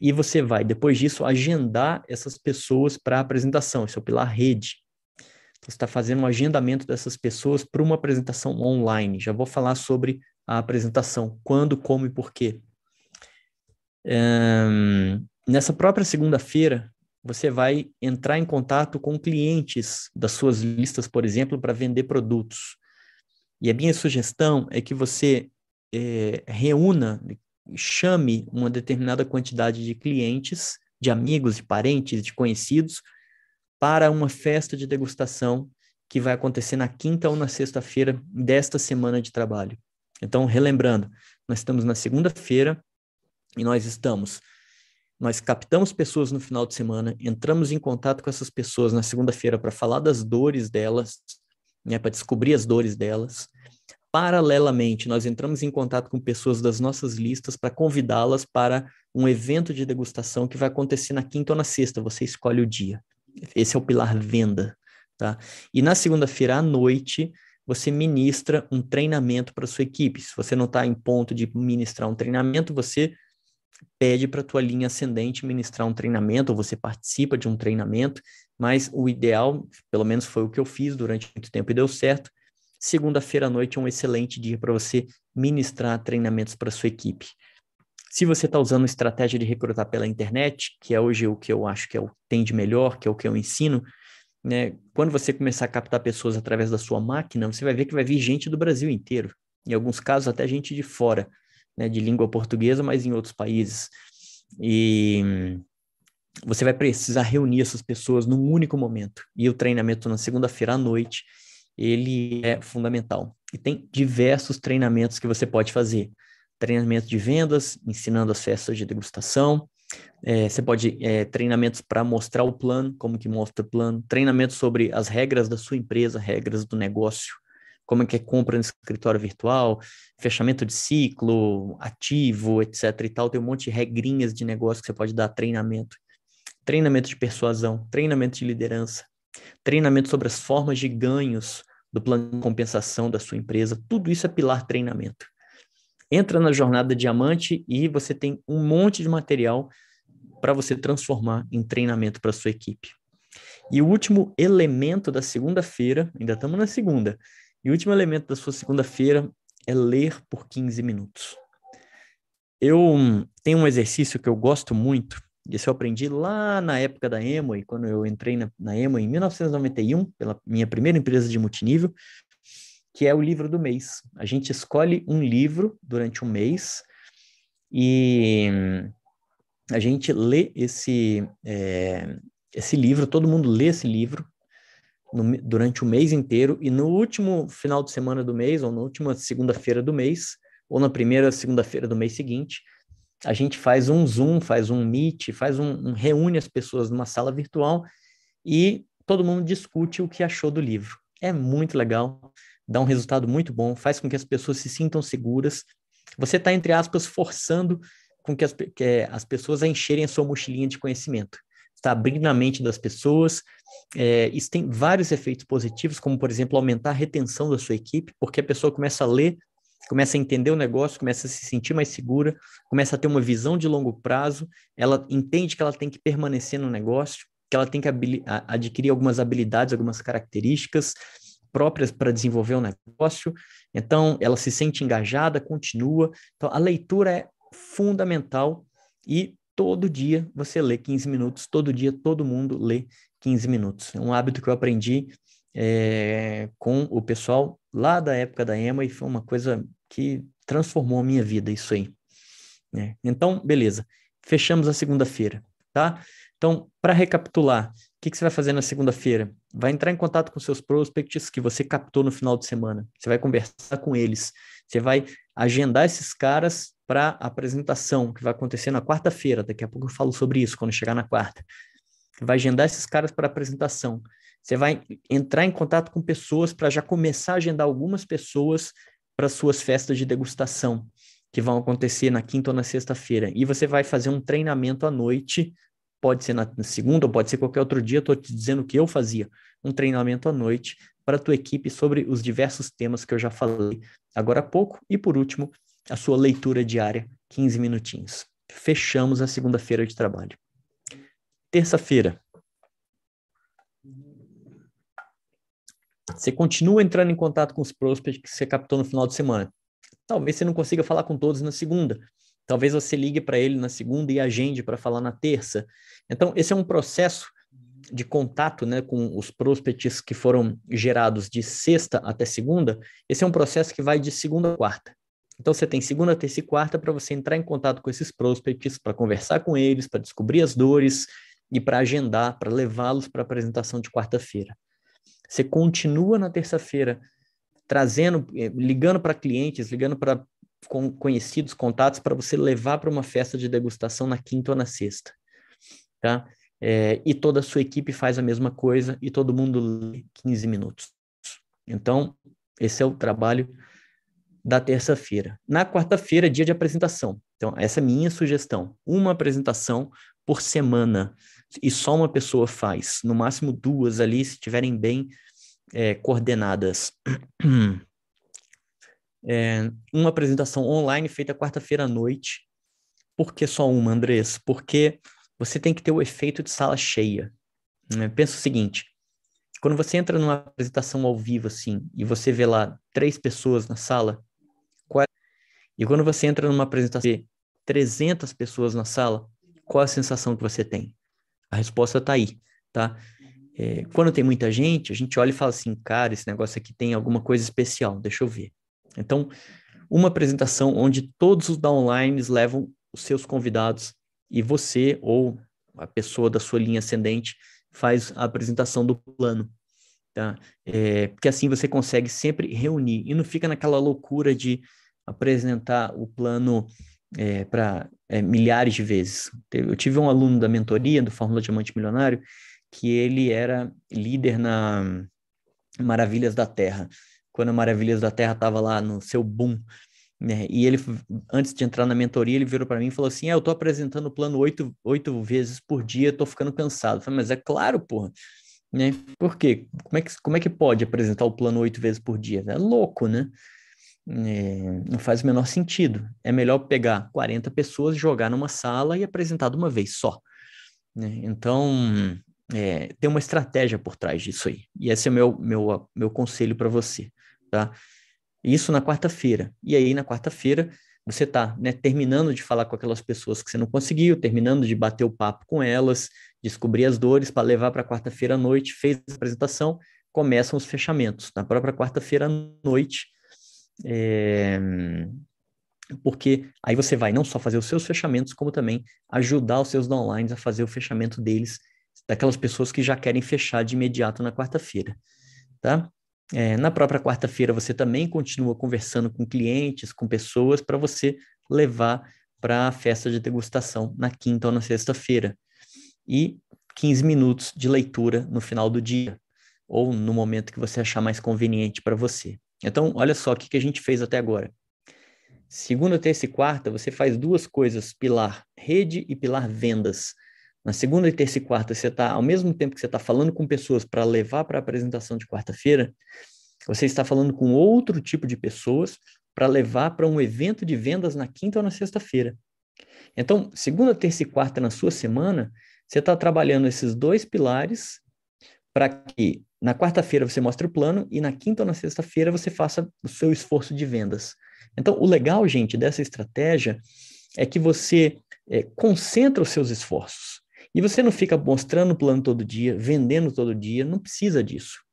E você vai, depois disso, agendar essas pessoas para apresentação. Esse é o pilar rede. Então, você está fazendo um agendamento dessas pessoas para uma apresentação online. Já vou falar sobre a apresentação, quando, como e por quê. Um, nessa própria segunda-feira, você vai entrar em contato com clientes das suas listas, por exemplo, para vender produtos. E a minha sugestão é que você é, reúna, chame uma determinada quantidade de clientes, de amigos, de parentes, de conhecidos, para uma festa de degustação que vai acontecer na quinta ou na sexta-feira desta semana de trabalho. Então, relembrando, nós estamos na segunda-feira e nós estamos nós captamos pessoas no final de semana, entramos em contato com essas pessoas na segunda-feira para falar das dores delas, né, para descobrir as dores delas. Paralelamente, nós entramos em contato com pessoas das nossas listas para convidá-las para um evento de degustação que vai acontecer na quinta ou na sexta, você escolhe o dia. Esse é o pilar venda, tá? E na segunda-feira à noite, você ministra um treinamento para sua equipe. Se você não está em ponto de ministrar um treinamento, você pede para a tua linha ascendente ministrar um treinamento, ou você participa de um treinamento, mas o ideal, pelo menos foi o que eu fiz durante muito tempo e deu certo. Segunda-feira à noite é um excelente dia para você ministrar treinamentos para sua equipe. Se você está usando estratégia de recrutar pela internet, que é hoje o que eu acho que é o tem de melhor, que é o que eu ensino, né? Quando você começar a captar pessoas através da sua máquina, você vai ver que vai vir gente do Brasil inteiro. Em alguns casos, até gente de fora né, de língua portuguesa, mas em outros países. E você vai precisar reunir essas pessoas num único momento. E o treinamento na segunda-feira à noite, ele é fundamental. E tem diversos treinamentos que você pode fazer. Treinamento de vendas, ensinando as festas de degustação. É, você pode é, treinamentos para mostrar o plano, como que mostra o plano. Treinamento sobre as regras da sua empresa, regras do negócio como é que é compra no escritório virtual, fechamento de ciclo, ativo, etc e tal, tem um monte de regrinhas de negócio que você pode dar treinamento. Treinamento de persuasão, treinamento de liderança, treinamento sobre as formas de ganhos do plano de compensação da sua empresa, tudo isso é pilar treinamento. Entra na jornada diamante e você tem um monte de material para você transformar em treinamento para sua equipe. E o último elemento da segunda-feira, ainda estamos na segunda, e o último elemento da sua segunda-feira é ler por 15 minutos. Eu tenho um exercício que eu gosto muito, esse eu aprendi lá na época da Emo, e quando eu entrei na, na em 1991, pela minha primeira empresa de multinível, que é o livro do mês. A gente escolhe um livro durante um mês e a gente lê esse, é, esse livro, todo mundo lê esse livro no, durante o mês inteiro e no último final de semana do mês, ou na última segunda-feira do mês, ou na primeira segunda-feira do mês seguinte, a gente faz um Zoom, faz um Meet, faz um, um reúne as pessoas numa sala virtual e todo mundo discute o que achou do livro. É muito legal, dá um resultado muito bom, faz com que as pessoas se sintam seguras. Você está, entre aspas, forçando com que as, que é, as pessoas a encherem a sua mochilinha de conhecimento. Está abrindo a mente das pessoas. É, isso tem vários efeitos positivos, como, por exemplo, aumentar a retenção da sua equipe, porque a pessoa começa a ler, começa a entender o negócio, começa a se sentir mais segura, começa a ter uma visão de longo prazo, ela entende que ela tem que permanecer no negócio, que ela tem que adquirir algumas habilidades, algumas características, próprias para desenvolver o um negócio. Então, ela se sente engajada, continua. Então, a leitura é fundamental e todo dia você lê 15 minutos, todo dia todo mundo lê 15 minutos. É um hábito que eu aprendi é, com o pessoal lá da época da EMA e foi uma coisa que transformou a minha vida, isso aí. É. Então, beleza. Fechamos a segunda-feira, tá? Então, para recapitular, que, que você vai fazer na segunda-feira? Vai entrar em contato com seus prospects que você captou no final de semana. Você vai conversar com eles. Você vai agendar esses caras para apresentação, que vai acontecer na quarta-feira. Daqui a pouco eu falo sobre isso quando chegar na quarta. Vai agendar esses caras para apresentação. Você vai entrar em contato com pessoas para já começar a agendar algumas pessoas para suas festas de degustação, que vão acontecer na quinta ou na sexta-feira. E você vai fazer um treinamento à noite pode ser na segunda ou pode ser qualquer outro dia, estou te dizendo que eu fazia um treinamento à noite para a tua equipe sobre os diversos temas que eu já falei agora há pouco. E por último, a sua leitura diária, 15 minutinhos. Fechamos a segunda-feira de trabalho. Terça-feira. Você continua entrando em contato com os prospects que você captou no final de semana. Talvez você não consiga falar com todos na segunda, Talvez você ligue para ele na segunda e agende para falar na terça. Então, esse é um processo de contato né, com os prospects que foram gerados de sexta até segunda. Esse é um processo que vai de segunda a quarta. Então, você tem segunda, terça e quarta para você entrar em contato com esses prospects, para conversar com eles, para descobrir as dores e para agendar, para levá-los para a apresentação de quarta-feira. Você continua na terça-feira trazendo, eh, ligando para clientes, ligando para conhecidos, contatos para você levar para uma festa de degustação na quinta ou na sexta, tá? É, e toda a sua equipe faz a mesma coisa e todo mundo lê 15 minutos. Então, esse é o trabalho da terça-feira. Na quarta-feira, dia de apresentação. Então, essa é a minha sugestão. Uma apresentação por semana. E só uma pessoa faz. No máximo duas ali, se estiverem bem é, coordenadas. é, uma apresentação online feita quarta-feira à noite. Por que só uma, Andrés? Porque você tem que ter o efeito de sala cheia. Né? Pensa o seguinte: quando você entra numa apresentação ao vivo assim e você vê lá três pessoas na sala, qual é... e quando você entra numa apresentação e 300 pessoas na sala, qual a sensação que você tem? A resposta está aí, tá? É, quando tem muita gente, a gente olha e fala assim, cara, esse negócio aqui tem alguma coisa especial, deixa eu ver. Então, uma apresentação onde todos os downlines levam os seus convidados e você ou a pessoa da sua linha ascendente faz a apresentação do plano. Tá? É, porque assim você consegue sempre reunir e não fica naquela loucura de apresentar o plano é, para é, milhares de vezes. Eu tive um aluno da mentoria do Fórmula Diamante Milionário que ele era líder na Maravilhas da Terra quando a Maravilhas da Terra estava lá no seu boom, né? E ele, antes de entrar na mentoria, ele virou para mim e falou assim: é, eu estou apresentando o plano oito, oito vezes por dia, estou ficando cansado. Eu falei, mas é claro, porra. Né? Por quê? Como é, que, como é que pode apresentar o plano oito vezes por dia? É louco, né? É, não faz o menor sentido. É melhor pegar 40 pessoas, jogar numa sala e apresentar de uma vez só. Né? Então, é, tem uma estratégia por trás disso aí. E esse é meu, meu, meu conselho para você tá? Isso na quarta-feira. E aí, na quarta-feira, você está né, terminando de falar com aquelas pessoas que você não conseguiu, terminando de bater o papo com elas, descobrir as dores para levar para quarta-feira à noite, fez a apresentação, começam os fechamentos. Na própria quarta-feira à noite, é... porque aí você vai não só fazer os seus fechamentos, como também ajudar os seus downlines a fazer o fechamento deles, daquelas pessoas que já querem fechar de imediato na quarta-feira, tá? É, na própria quarta-feira, você também continua conversando com clientes, com pessoas, para você levar para a festa de degustação na quinta ou na sexta-feira. E 15 minutos de leitura no final do dia, ou no momento que você achar mais conveniente para você. Então, olha só o que, que a gente fez até agora. Segunda, terça e quarta, você faz duas coisas, pilar rede e pilar vendas. Na segunda, terça e quarta, você está, ao mesmo tempo que você está falando com pessoas para levar para a apresentação de quarta-feira, você está falando com outro tipo de pessoas para levar para um evento de vendas na quinta ou na sexta-feira. Então, segunda, terça e quarta na sua semana, você está trabalhando esses dois pilares para que na quarta-feira você mostre o plano e na quinta ou na sexta-feira você faça o seu esforço de vendas. Então, o legal, gente, dessa estratégia é que você é, concentra os seus esforços. E você não fica mostrando o plano todo dia, vendendo todo dia, não precisa disso.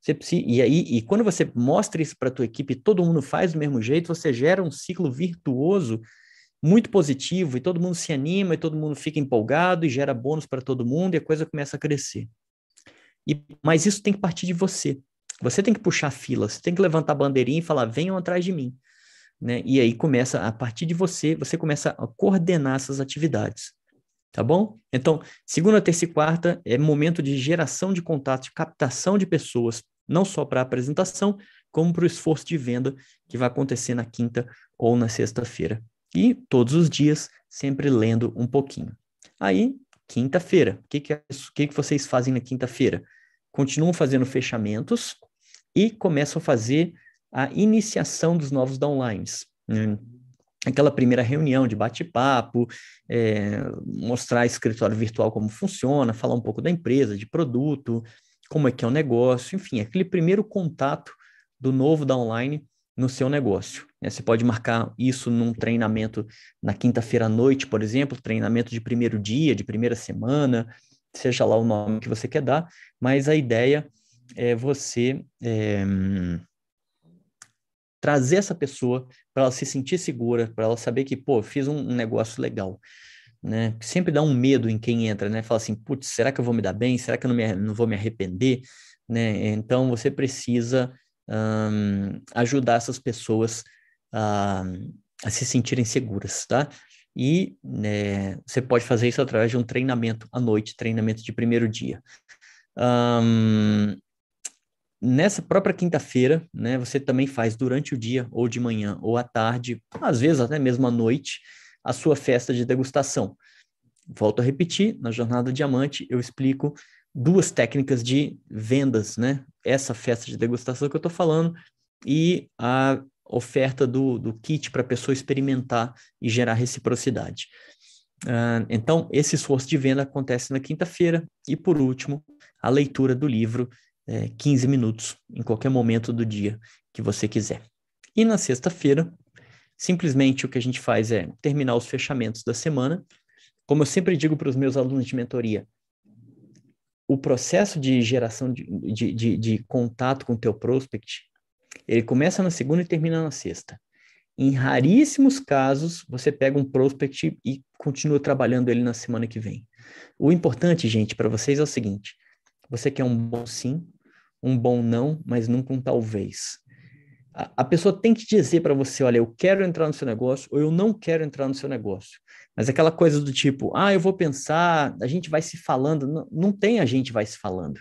Você precisa, e aí, e quando você mostra isso para a tua equipe, todo mundo faz do mesmo jeito, você gera um ciclo virtuoso muito positivo e todo mundo se anima e todo mundo fica empolgado e gera bônus para todo mundo e a coisa começa a crescer. E, mas isso tem que partir de você. Você tem que puxar a fila, você tem que levantar a bandeirinha e falar: venham atrás de mim. Né? E aí começa, a partir de você, você começa a coordenar essas atividades. Tá bom? Então, segunda, terça e quarta é momento de geração de contatos, captação de pessoas, não só para a apresentação, como para o esforço de venda que vai acontecer na quinta ou na sexta-feira. E todos os dias, sempre lendo um pouquinho. Aí, quinta-feira, o que, que, é que, que vocês fazem na quinta-feira? Continuam fazendo fechamentos e começam a fazer a iniciação dos novos downlines. Né? Aquela primeira reunião de bate-papo, é, mostrar escritório virtual como funciona, falar um pouco da empresa, de produto, como é que é o negócio, enfim, aquele primeiro contato do novo downline no seu negócio. Né? Você pode marcar isso num treinamento na quinta-feira à noite, por exemplo, treinamento de primeiro dia, de primeira semana, seja lá o nome que você quer dar, mas a ideia é você é, trazer essa pessoa para ela se sentir segura, para ela saber que, pô, fiz um, um, negócio legal. Né? Sempre dá um medo em quem entra, né? Fala assim, putz, será que eu vou me dar bem? Será que eu não, me, não vou me arrepender? Né? Então, você precisa um, ajudar essas pessoas a, a, se sentirem seguras, tá? E né, você pode fazer isso através de um treinamento à noite, treinamento de primeiro dia. Um, nessa própria quinta-feira, né, você também faz durante o dia, ou de manhã, ou à tarde, às vezes até mesmo à noite, a sua festa de degustação. Volto a repetir, na Jornada Diamante eu explico duas técnicas de vendas, né? Essa festa de degustação que eu estou falando e a oferta do, do kit para a pessoa experimentar e gerar reciprocidade. Uh, então, esse esforço de venda acontece na quinta-feira. E, por último, a leitura do livro, é, 15 minutos, em qualquer momento do dia que você quiser. E na sexta-feira, simplesmente o que a gente faz é terminar os fechamentos da semana. Como eu sempre digo para os meus alunos de mentoria, o processo de geração de, de, de, de contato com o teu prospect, ele começa na segunda e termina na sexta. Em raríssimos casos, você pega um prospect e continua trabalhando ele na semana que vem. O importante, gente, para vocês é o seguinte: você quer um bom sim, um bom não, mas nunca um talvez. A, a pessoa tem que dizer para você: olha, eu quero entrar no seu negócio ou eu não quero entrar no seu negócio. Mas aquela coisa do tipo, ah, eu vou pensar, a gente vai se falando, não, não tem a gente vai se falando.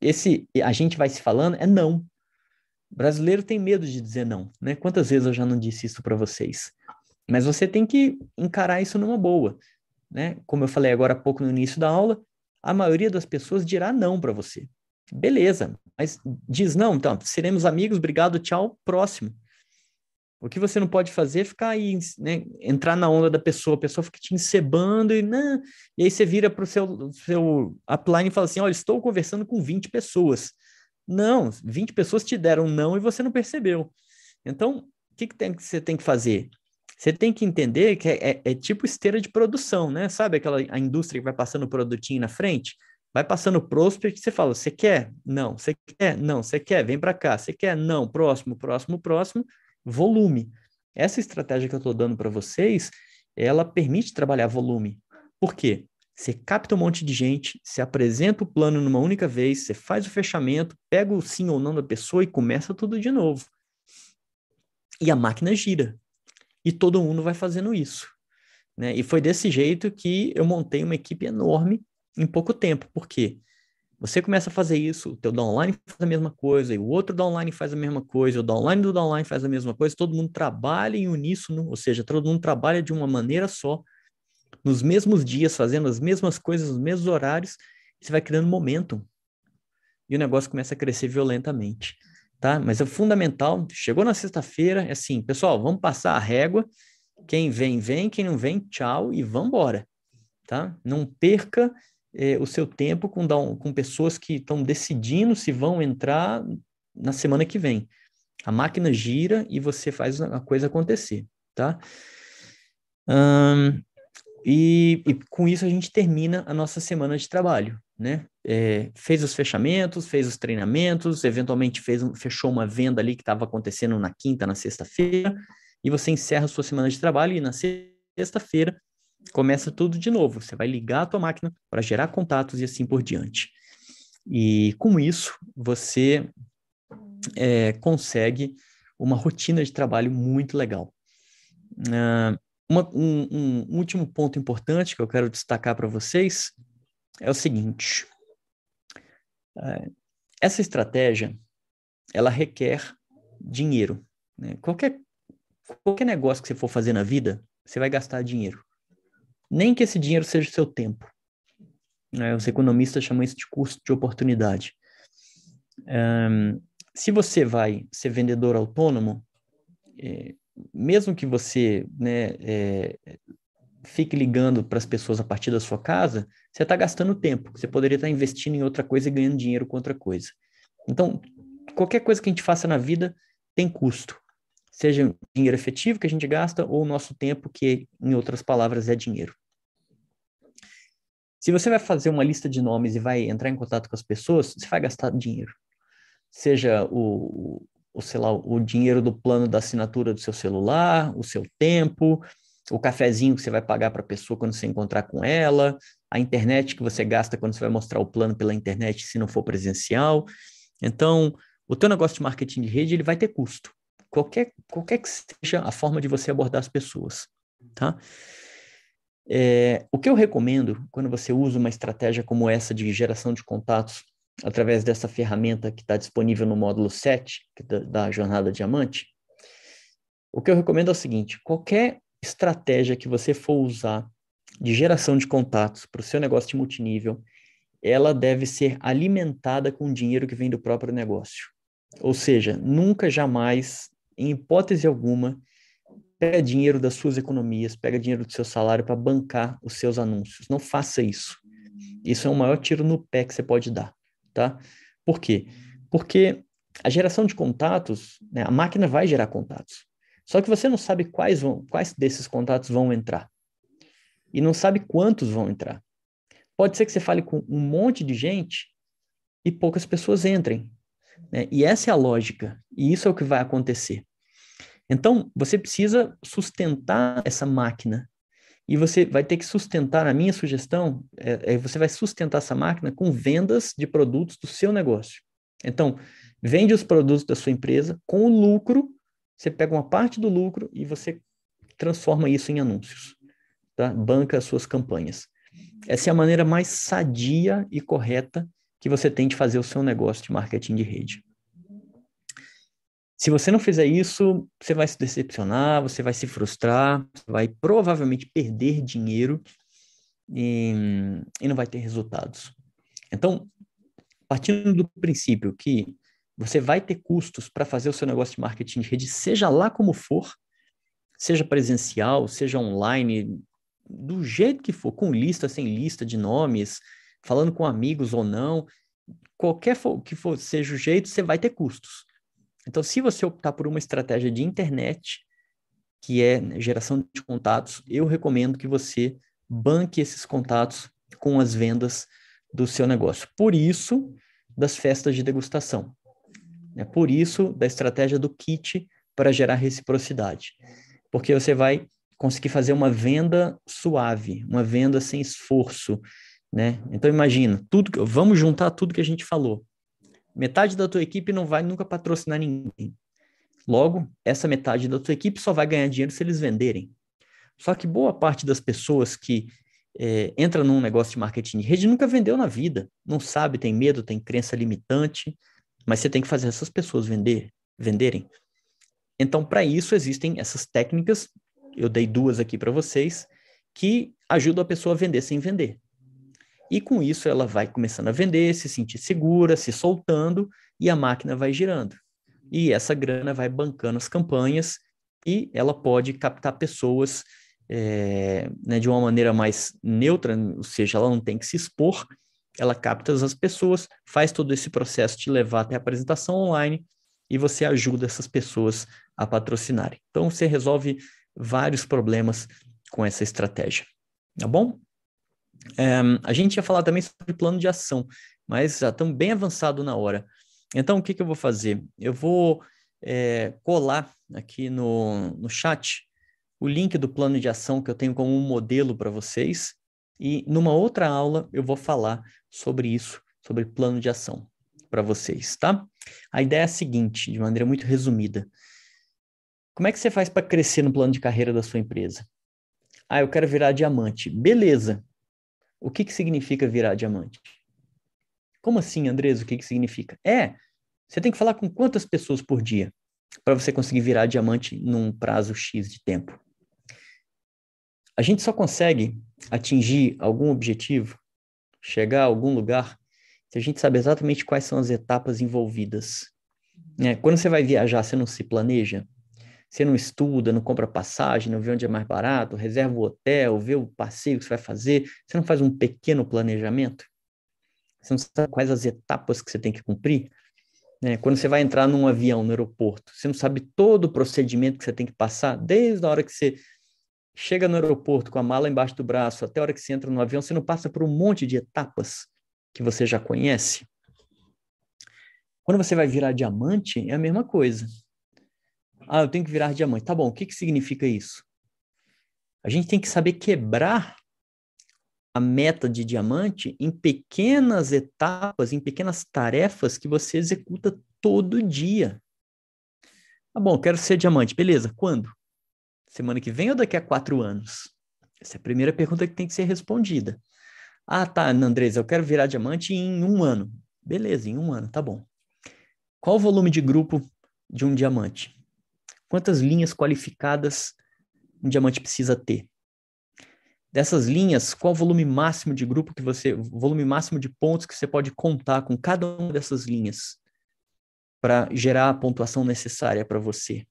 Esse a gente vai se falando é não. O brasileiro tem medo de dizer não, né? Quantas vezes eu já não disse isso para vocês? Mas você tem que encarar isso numa boa, né? Como eu falei agora há pouco no início da aula, a maioria das pessoas dirá não para você. Beleza, mas diz não, então, seremos amigos, obrigado, tchau, próximo. O que você não pode fazer é ficar aí, né, entrar na onda da pessoa, a pessoa fica te encebando e, né, e aí você vira para o seu, seu upline e fala assim, olha, estou conversando com 20 pessoas. Não, 20 pessoas te deram não e você não percebeu. Então, o que, que, tem, que você tem que fazer? Você tem que entender que é, é, é, tipo esteira de produção, né? Sabe aquela a indústria que vai passando o produtinho na frente? Vai passando prospect, você fala, você quer? Não. Você quer? Não. Você quer? Vem para cá. Você quer? Não. Próximo, próximo, próximo volume. Essa estratégia que eu estou dando para vocês, ela permite trabalhar volume. Por quê? Você capta um monte de gente, você apresenta o plano numa única vez, você faz o fechamento, pega o sim ou não da pessoa e começa tudo de novo. E a máquina gira. E todo mundo vai fazendo isso. Né? E foi desse jeito que eu montei uma equipe enorme em pouco tempo. Por quê? Você começa a fazer isso, o teu downline faz a mesma coisa, e o outro downline faz a mesma coisa, o downline do downline faz a mesma coisa, todo mundo trabalha em uníssono, ou seja, todo mundo trabalha de uma maneira só, nos mesmos dias, fazendo as mesmas coisas, nos mesmos horários, você vai criando momentum. E o negócio começa a crescer violentamente, tá? Mas é fundamental, chegou na sexta-feira, é assim, pessoal, vamos passar a régua, quem vem, vem, quem não vem, tchau, e vamos embora, tá? Não perca é, o seu tempo com, com pessoas que estão decidindo se vão entrar na semana que vem. A máquina gira e você faz a coisa acontecer, tá? e, e, com isso a gente termina a nossa semana de trabalho, né? É, fez os fechamentos, fez os treinamentos, eventualmente fez, fechou uma venda ali que estava acontecendo na quinta, na sexta-feira, e você encerra a sua semana de trabalho e na sexta-feira começa tudo de novo. Você vai ligar a tua máquina para gerar contatos e assim por diante. E com isso, você é, consegue uma rotina de trabalho muito legal. Uh, uma, um, um, último ponto importante que eu quero destacar para vocês é o seguinte: uh, essa estratégia ela requer dinheiro. Né? Qualquer, qualquer negócio que você for fazer na vida, você vai gastar dinheiro nem que esse dinheiro seja o seu tempo. Né? Os economistas chamam isso de custo de oportunidade. Um, se você vai ser vendedor autônomo, é, mesmo que você né, é, fique ligando para as pessoas a partir da sua casa, você está gastando tempo. Você poderia estar tá investindo em outra coisa e ganhando dinheiro com outra coisa. Então, qualquer coisa que a gente faça na vida tem custo seja dinheiro efetivo que a gente gasta ou o nosso tempo, que, em outras palavras, é dinheiro. Se você vai fazer uma lista de nomes e vai entrar em contato com as pessoas, você vai gastar dinheiro. Seja o, o, sei lá, o dinheiro do plano da assinatura do seu celular, o seu tempo, o cafezinho que você vai pagar para a pessoa quando você encontrar com ela, a internet que você gasta quando você vai mostrar o plano pela internet se não for presencial. Então, o teu negócio de marketing de rede ele vai ter custo qualquer, qualquer que seja a forma de você abordar as pessoas, tá? É, o que eu recomendo quando você usa uma estratégia como essa de geração de contatos através dessa ferramenta que está disponível no módulo 7 é da, da Jornada Diamante, o que eu recomendo é o seguinte: qualquer estratégia que você for usar de geração de contatos para o seu negócio de multinível, ela deve ser alimentada com dinheiro que vem do próprio negócio. Ou seja, nunca jamais em hipótese alguma, pega dinheiro das suas economias, pega dinheiro do seu salário para bancar os seus anúncios. Não faça isso. Isso é o maior tiro no pé que você pode dar, tá? Por quê? Porque a geração de contatos, né, a máquina vai gerar contatos. Só que você não sabe quais vão, quais desses contatos vão entrar. E não sabe quantos vão entrar. Pode ser que você fale com um monte de gente e poucas pessoas entrem. Né? E essa é a lógica, e isso é o que vai acontecer. Então, você precisa sustentar essa máquina. E você vai ter que sustentar, a minha sugestão, é, é, você vai sustentar essa máquina com vendas de produtos do seu negócio. Então, vende os produtos da sua empresa com o lucro, você pega uma parte do lucro e você transforma isso em anúncios, tá? Banca as suas campanhas. Essa é a maneira mais sadia e correta que você tem de fazer o seu negócio de marketing de rede. Se você não fizer isso, você vai se decepcionar, você vai se frustrar, vai provavelmente perder dinheiro e, e não vai ter resultados. Então, partindo do princípio que você vai ter custos para fazer o seu negócio de marketing de rede, seja lá como for, seja presencial, seja online, do jeito que for, com lista, sem lista de nomes, falando com amigos ou não, qualquer for, que for seja o jeito, você vai ter custos. Então, se você optar por uma estratégia de internet, que é geração de contatos, eu recomendo que você banque esses contatos com as vendas do seu negócio. Por isso, das festas de degustação. É por isso, da estratégia do kit para gerar reciprocidade. Porque você vai conseguir fazer uma venda suave, uma venda sem esforço, né? Então imagina, tudo, vamos juntar tudo que a gente falou. Metade da tua equipe não vai nunca patrocinar ninguém. Logo, essa metade da tua equipe só vai ganhar dinheiro se eles venderem. Só que boa parte das pessoas que é, entra num negócio de marketing de rede nunca vendeu na vida, não sabe, tem medo, tem crença limitante, mas você tem que fazer essas pessoas vender, venderem. Então, para isso existem essas técnicas, eu dei duas aqui para vocês, que ajudam a pessoa a vender sem vender. E com isso ela vai começando a vender, se sentir segura, se soltando e a máquina vai girando. E essa grana vai bancando as campanhas e ela pode captar pessoas é, né, de uma maneira mais neutra, ou seja, ela não tem que se expor, ela capta as pessoas, faz todo esse processo de levar até a apresentação online e você ajuda essas pessoas a patrocinarem. Então você resolve vários problemas com essa estratégia, tá bom? A gente ia falar também sobre plano de ação, mas já estamos bem avançado na hora. Então, o que, que eu vou fazer? Eu vou é, colar aqui no, no chat o link do plano de ação que eu tenho como um modelo para vocês. E numa outra aula eu vou falar sobre isso, sobre plano de ação para vocês, tá? A ideia é a seguinte, de maneira muito resumida. Como é que você faz para crescer no plano de carreira da sua empresa? Ah, eu quero virar diamante. Beleza. O que, que significa virar diamante? Como assim, Andrés? O que, que significa? É, você tem que falar com quantas pessoas por dia para você conseguir virar diamante num prazo X de tempo. A gente só consegue atingir algum objetivo, chegar a algum lugar, se a gente sabe exatamente quais são as etapas envolvidas. É, quando você vai viajar, você não se planeja, você não estuda, não compra passagem, não vê onde é mais barato, reserva o hotel, vê o passeio que você vai fazer, você não faz um pequeno planejamento? Você não sabe quais as etapas que você tem que cumprir? É, quando você vai entrar num avião no aeroporto, você não sabe todo o procedimento que você tem que passar, desde a hora que você chega no aeroporto com a mala embaixo do braço até a hora que você entra no avião, você não passa por um monte de etapas que você já conhece? Quando você vai virar diamante, é a mesma coisa. Ah, eu tenho que virar diamante. Tá bom, o que, que significa isso? A gente tem que saber quebrar a meta de diamante em pequenas etapas, em pequenas tarefas que você executa todo dia. Tá bom, quero ser diamante. Beleza, quando? Semana que vem ou daqui a quatro anos? Essa é a primeira pergunta que tem que ser respondida. Ah, tá, Andrés, eu quero virar diamante em um ano. Beleza, em um ano, tá bom. Qual o volume de grupo de um diamante? Quantas linhas qualificadas um diamante precisa ter? Dessas linhas, qual o volume máximo de grupo que você, volume máximo de pontos que você pode contar com cada uma dessas linhas para gerar a pontuação necessária para você?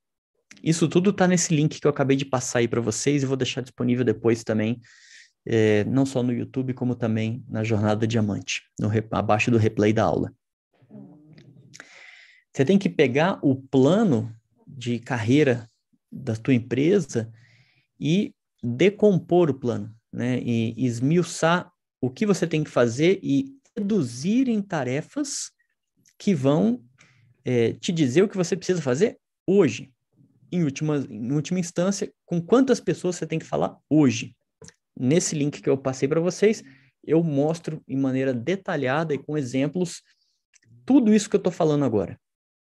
Isso tudo está nesse link que eu acabei de passar aí para vocês e vou deixar disponível depois também, é, não só no YouTube, como também na Jornada Diamante, no, abaixo do replay da aula. Você tem que pegar o plano de carreira da tua empresa e decompor o plano, né? E esmiuçar o que você tem que fazer e reduzir em tarefas que vão é, te dizer o que você precisa fazer hoje em última, em última instância, com quantas pessoas você tem que falar hoje. Nesse link que eu passei para vocês, eu mostro em maneira detalhada e com exemplos tudo isso que eu estou falando agora.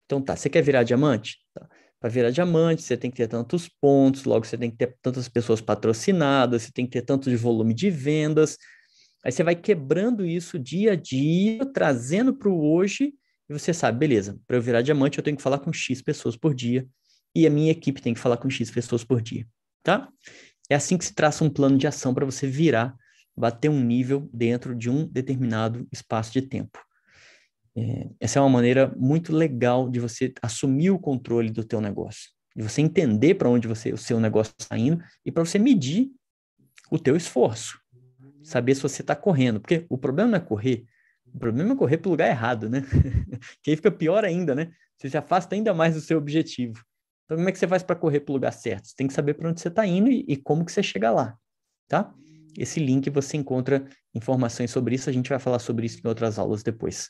Então tá, você quer virar diamante? Tá. Para virar diamante, você tem que ter tantos pontos, logo você tem que ter tantas pessoas patrocinadas, você tem que ter tanto de volume de vendas. Aí você vai quebrando isso dia a dia, trazendo para o hoje, e você sabe, beleza, para eu virar diamante eu tenho que falar com X pessoas por dia, e a minha equipe tem que falar com X pessoas por dia, tá? É assim que se traça um plano de ação para você virar, bater um nível dentro de um determinado espaço de tempo. É, essa é uma maneira muito legal de você assumir o controle do teu negócio, de você entender para onde você, o seu negócio está indo e para você medir o teu esforço, saber se você está correndo, porque o problema não é correr, o problema é correr para o lugar errado, né? que aí fica pior ainda, né? Você se afasta ainda mais do seu objetivo. Então, como é que você faz para correr para o lugar certo? Você tem que saber para onde você está indo e, e, como que você chega lá, tá? Esse link você encontra informações sobre isso, a gente vai falar sobre isso em outras aulas depois.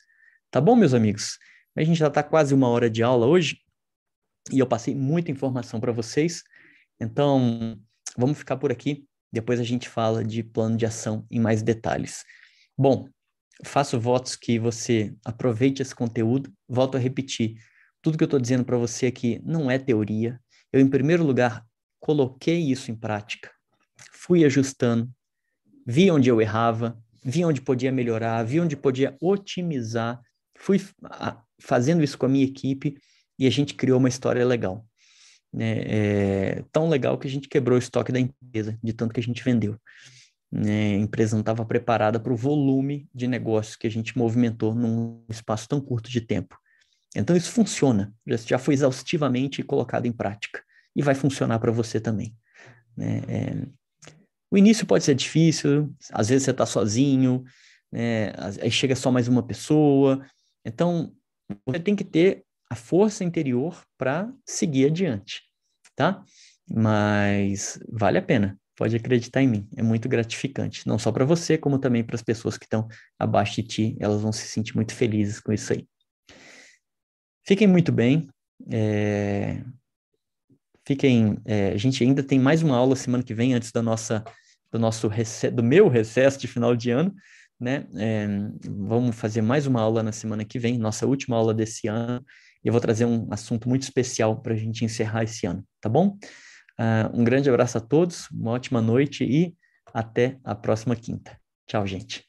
Tá bom, meus amigos? A gente já está quase uma hora de aula hoje e eu passei muita informação para vocês, então vamos ficar por aqui. Depois a gente fala de plano de ação em mais detalhes. Bom, faço votos que você aproveite esse conteúdo. Volto a repetir, tudo que eu estou dizendo para você aqui não é teoria. Eu, em primeiro lugar, coloquei isso em prática, fui ajustando vi onde eu errava, vi onde podia melhorar, vi onde podia otimizar, fui fazendo isso com a minha equipe e a gente criou uma história legal. Né? É, tão legal que a gente quebrou o estoque da empresa, de tanto que a gente vendeu. Né? A empresa não estava preparada para o volume de negócios que a gente movimentou num espaço tão curto de tempo. Então isso funciona, já, foi exaustivamente colocado em prática e vai funcionar para você também. Né? É, o início pode ser difícil, às vezes você está sozinho, aí chega só mais uma pessoa. Então, você tem que ter a força interior para seguir adiante, tá? Mas vale a pena, pode acreditar em mim, é muito gratificante, não só para você, como também para as pessoas que estão abaixo de ti, elas vão se sentir muito felizes com isso aí. Fiquem muito bem, é... fiquem, é... a gente ainda tem mais uma aula semana que vem antes da nossa, do nosso do meu recesso de final de ano, né? É... vamos fazer mais uma aula na semana que vem, nossa última aula desse ano. E eu vou trazer um assunto muito especial para a gente encerrar esse ano, tá bom? Uh, um grande abraço a todos, uma ótima noite e até a próxima quinta. Tchau, gente.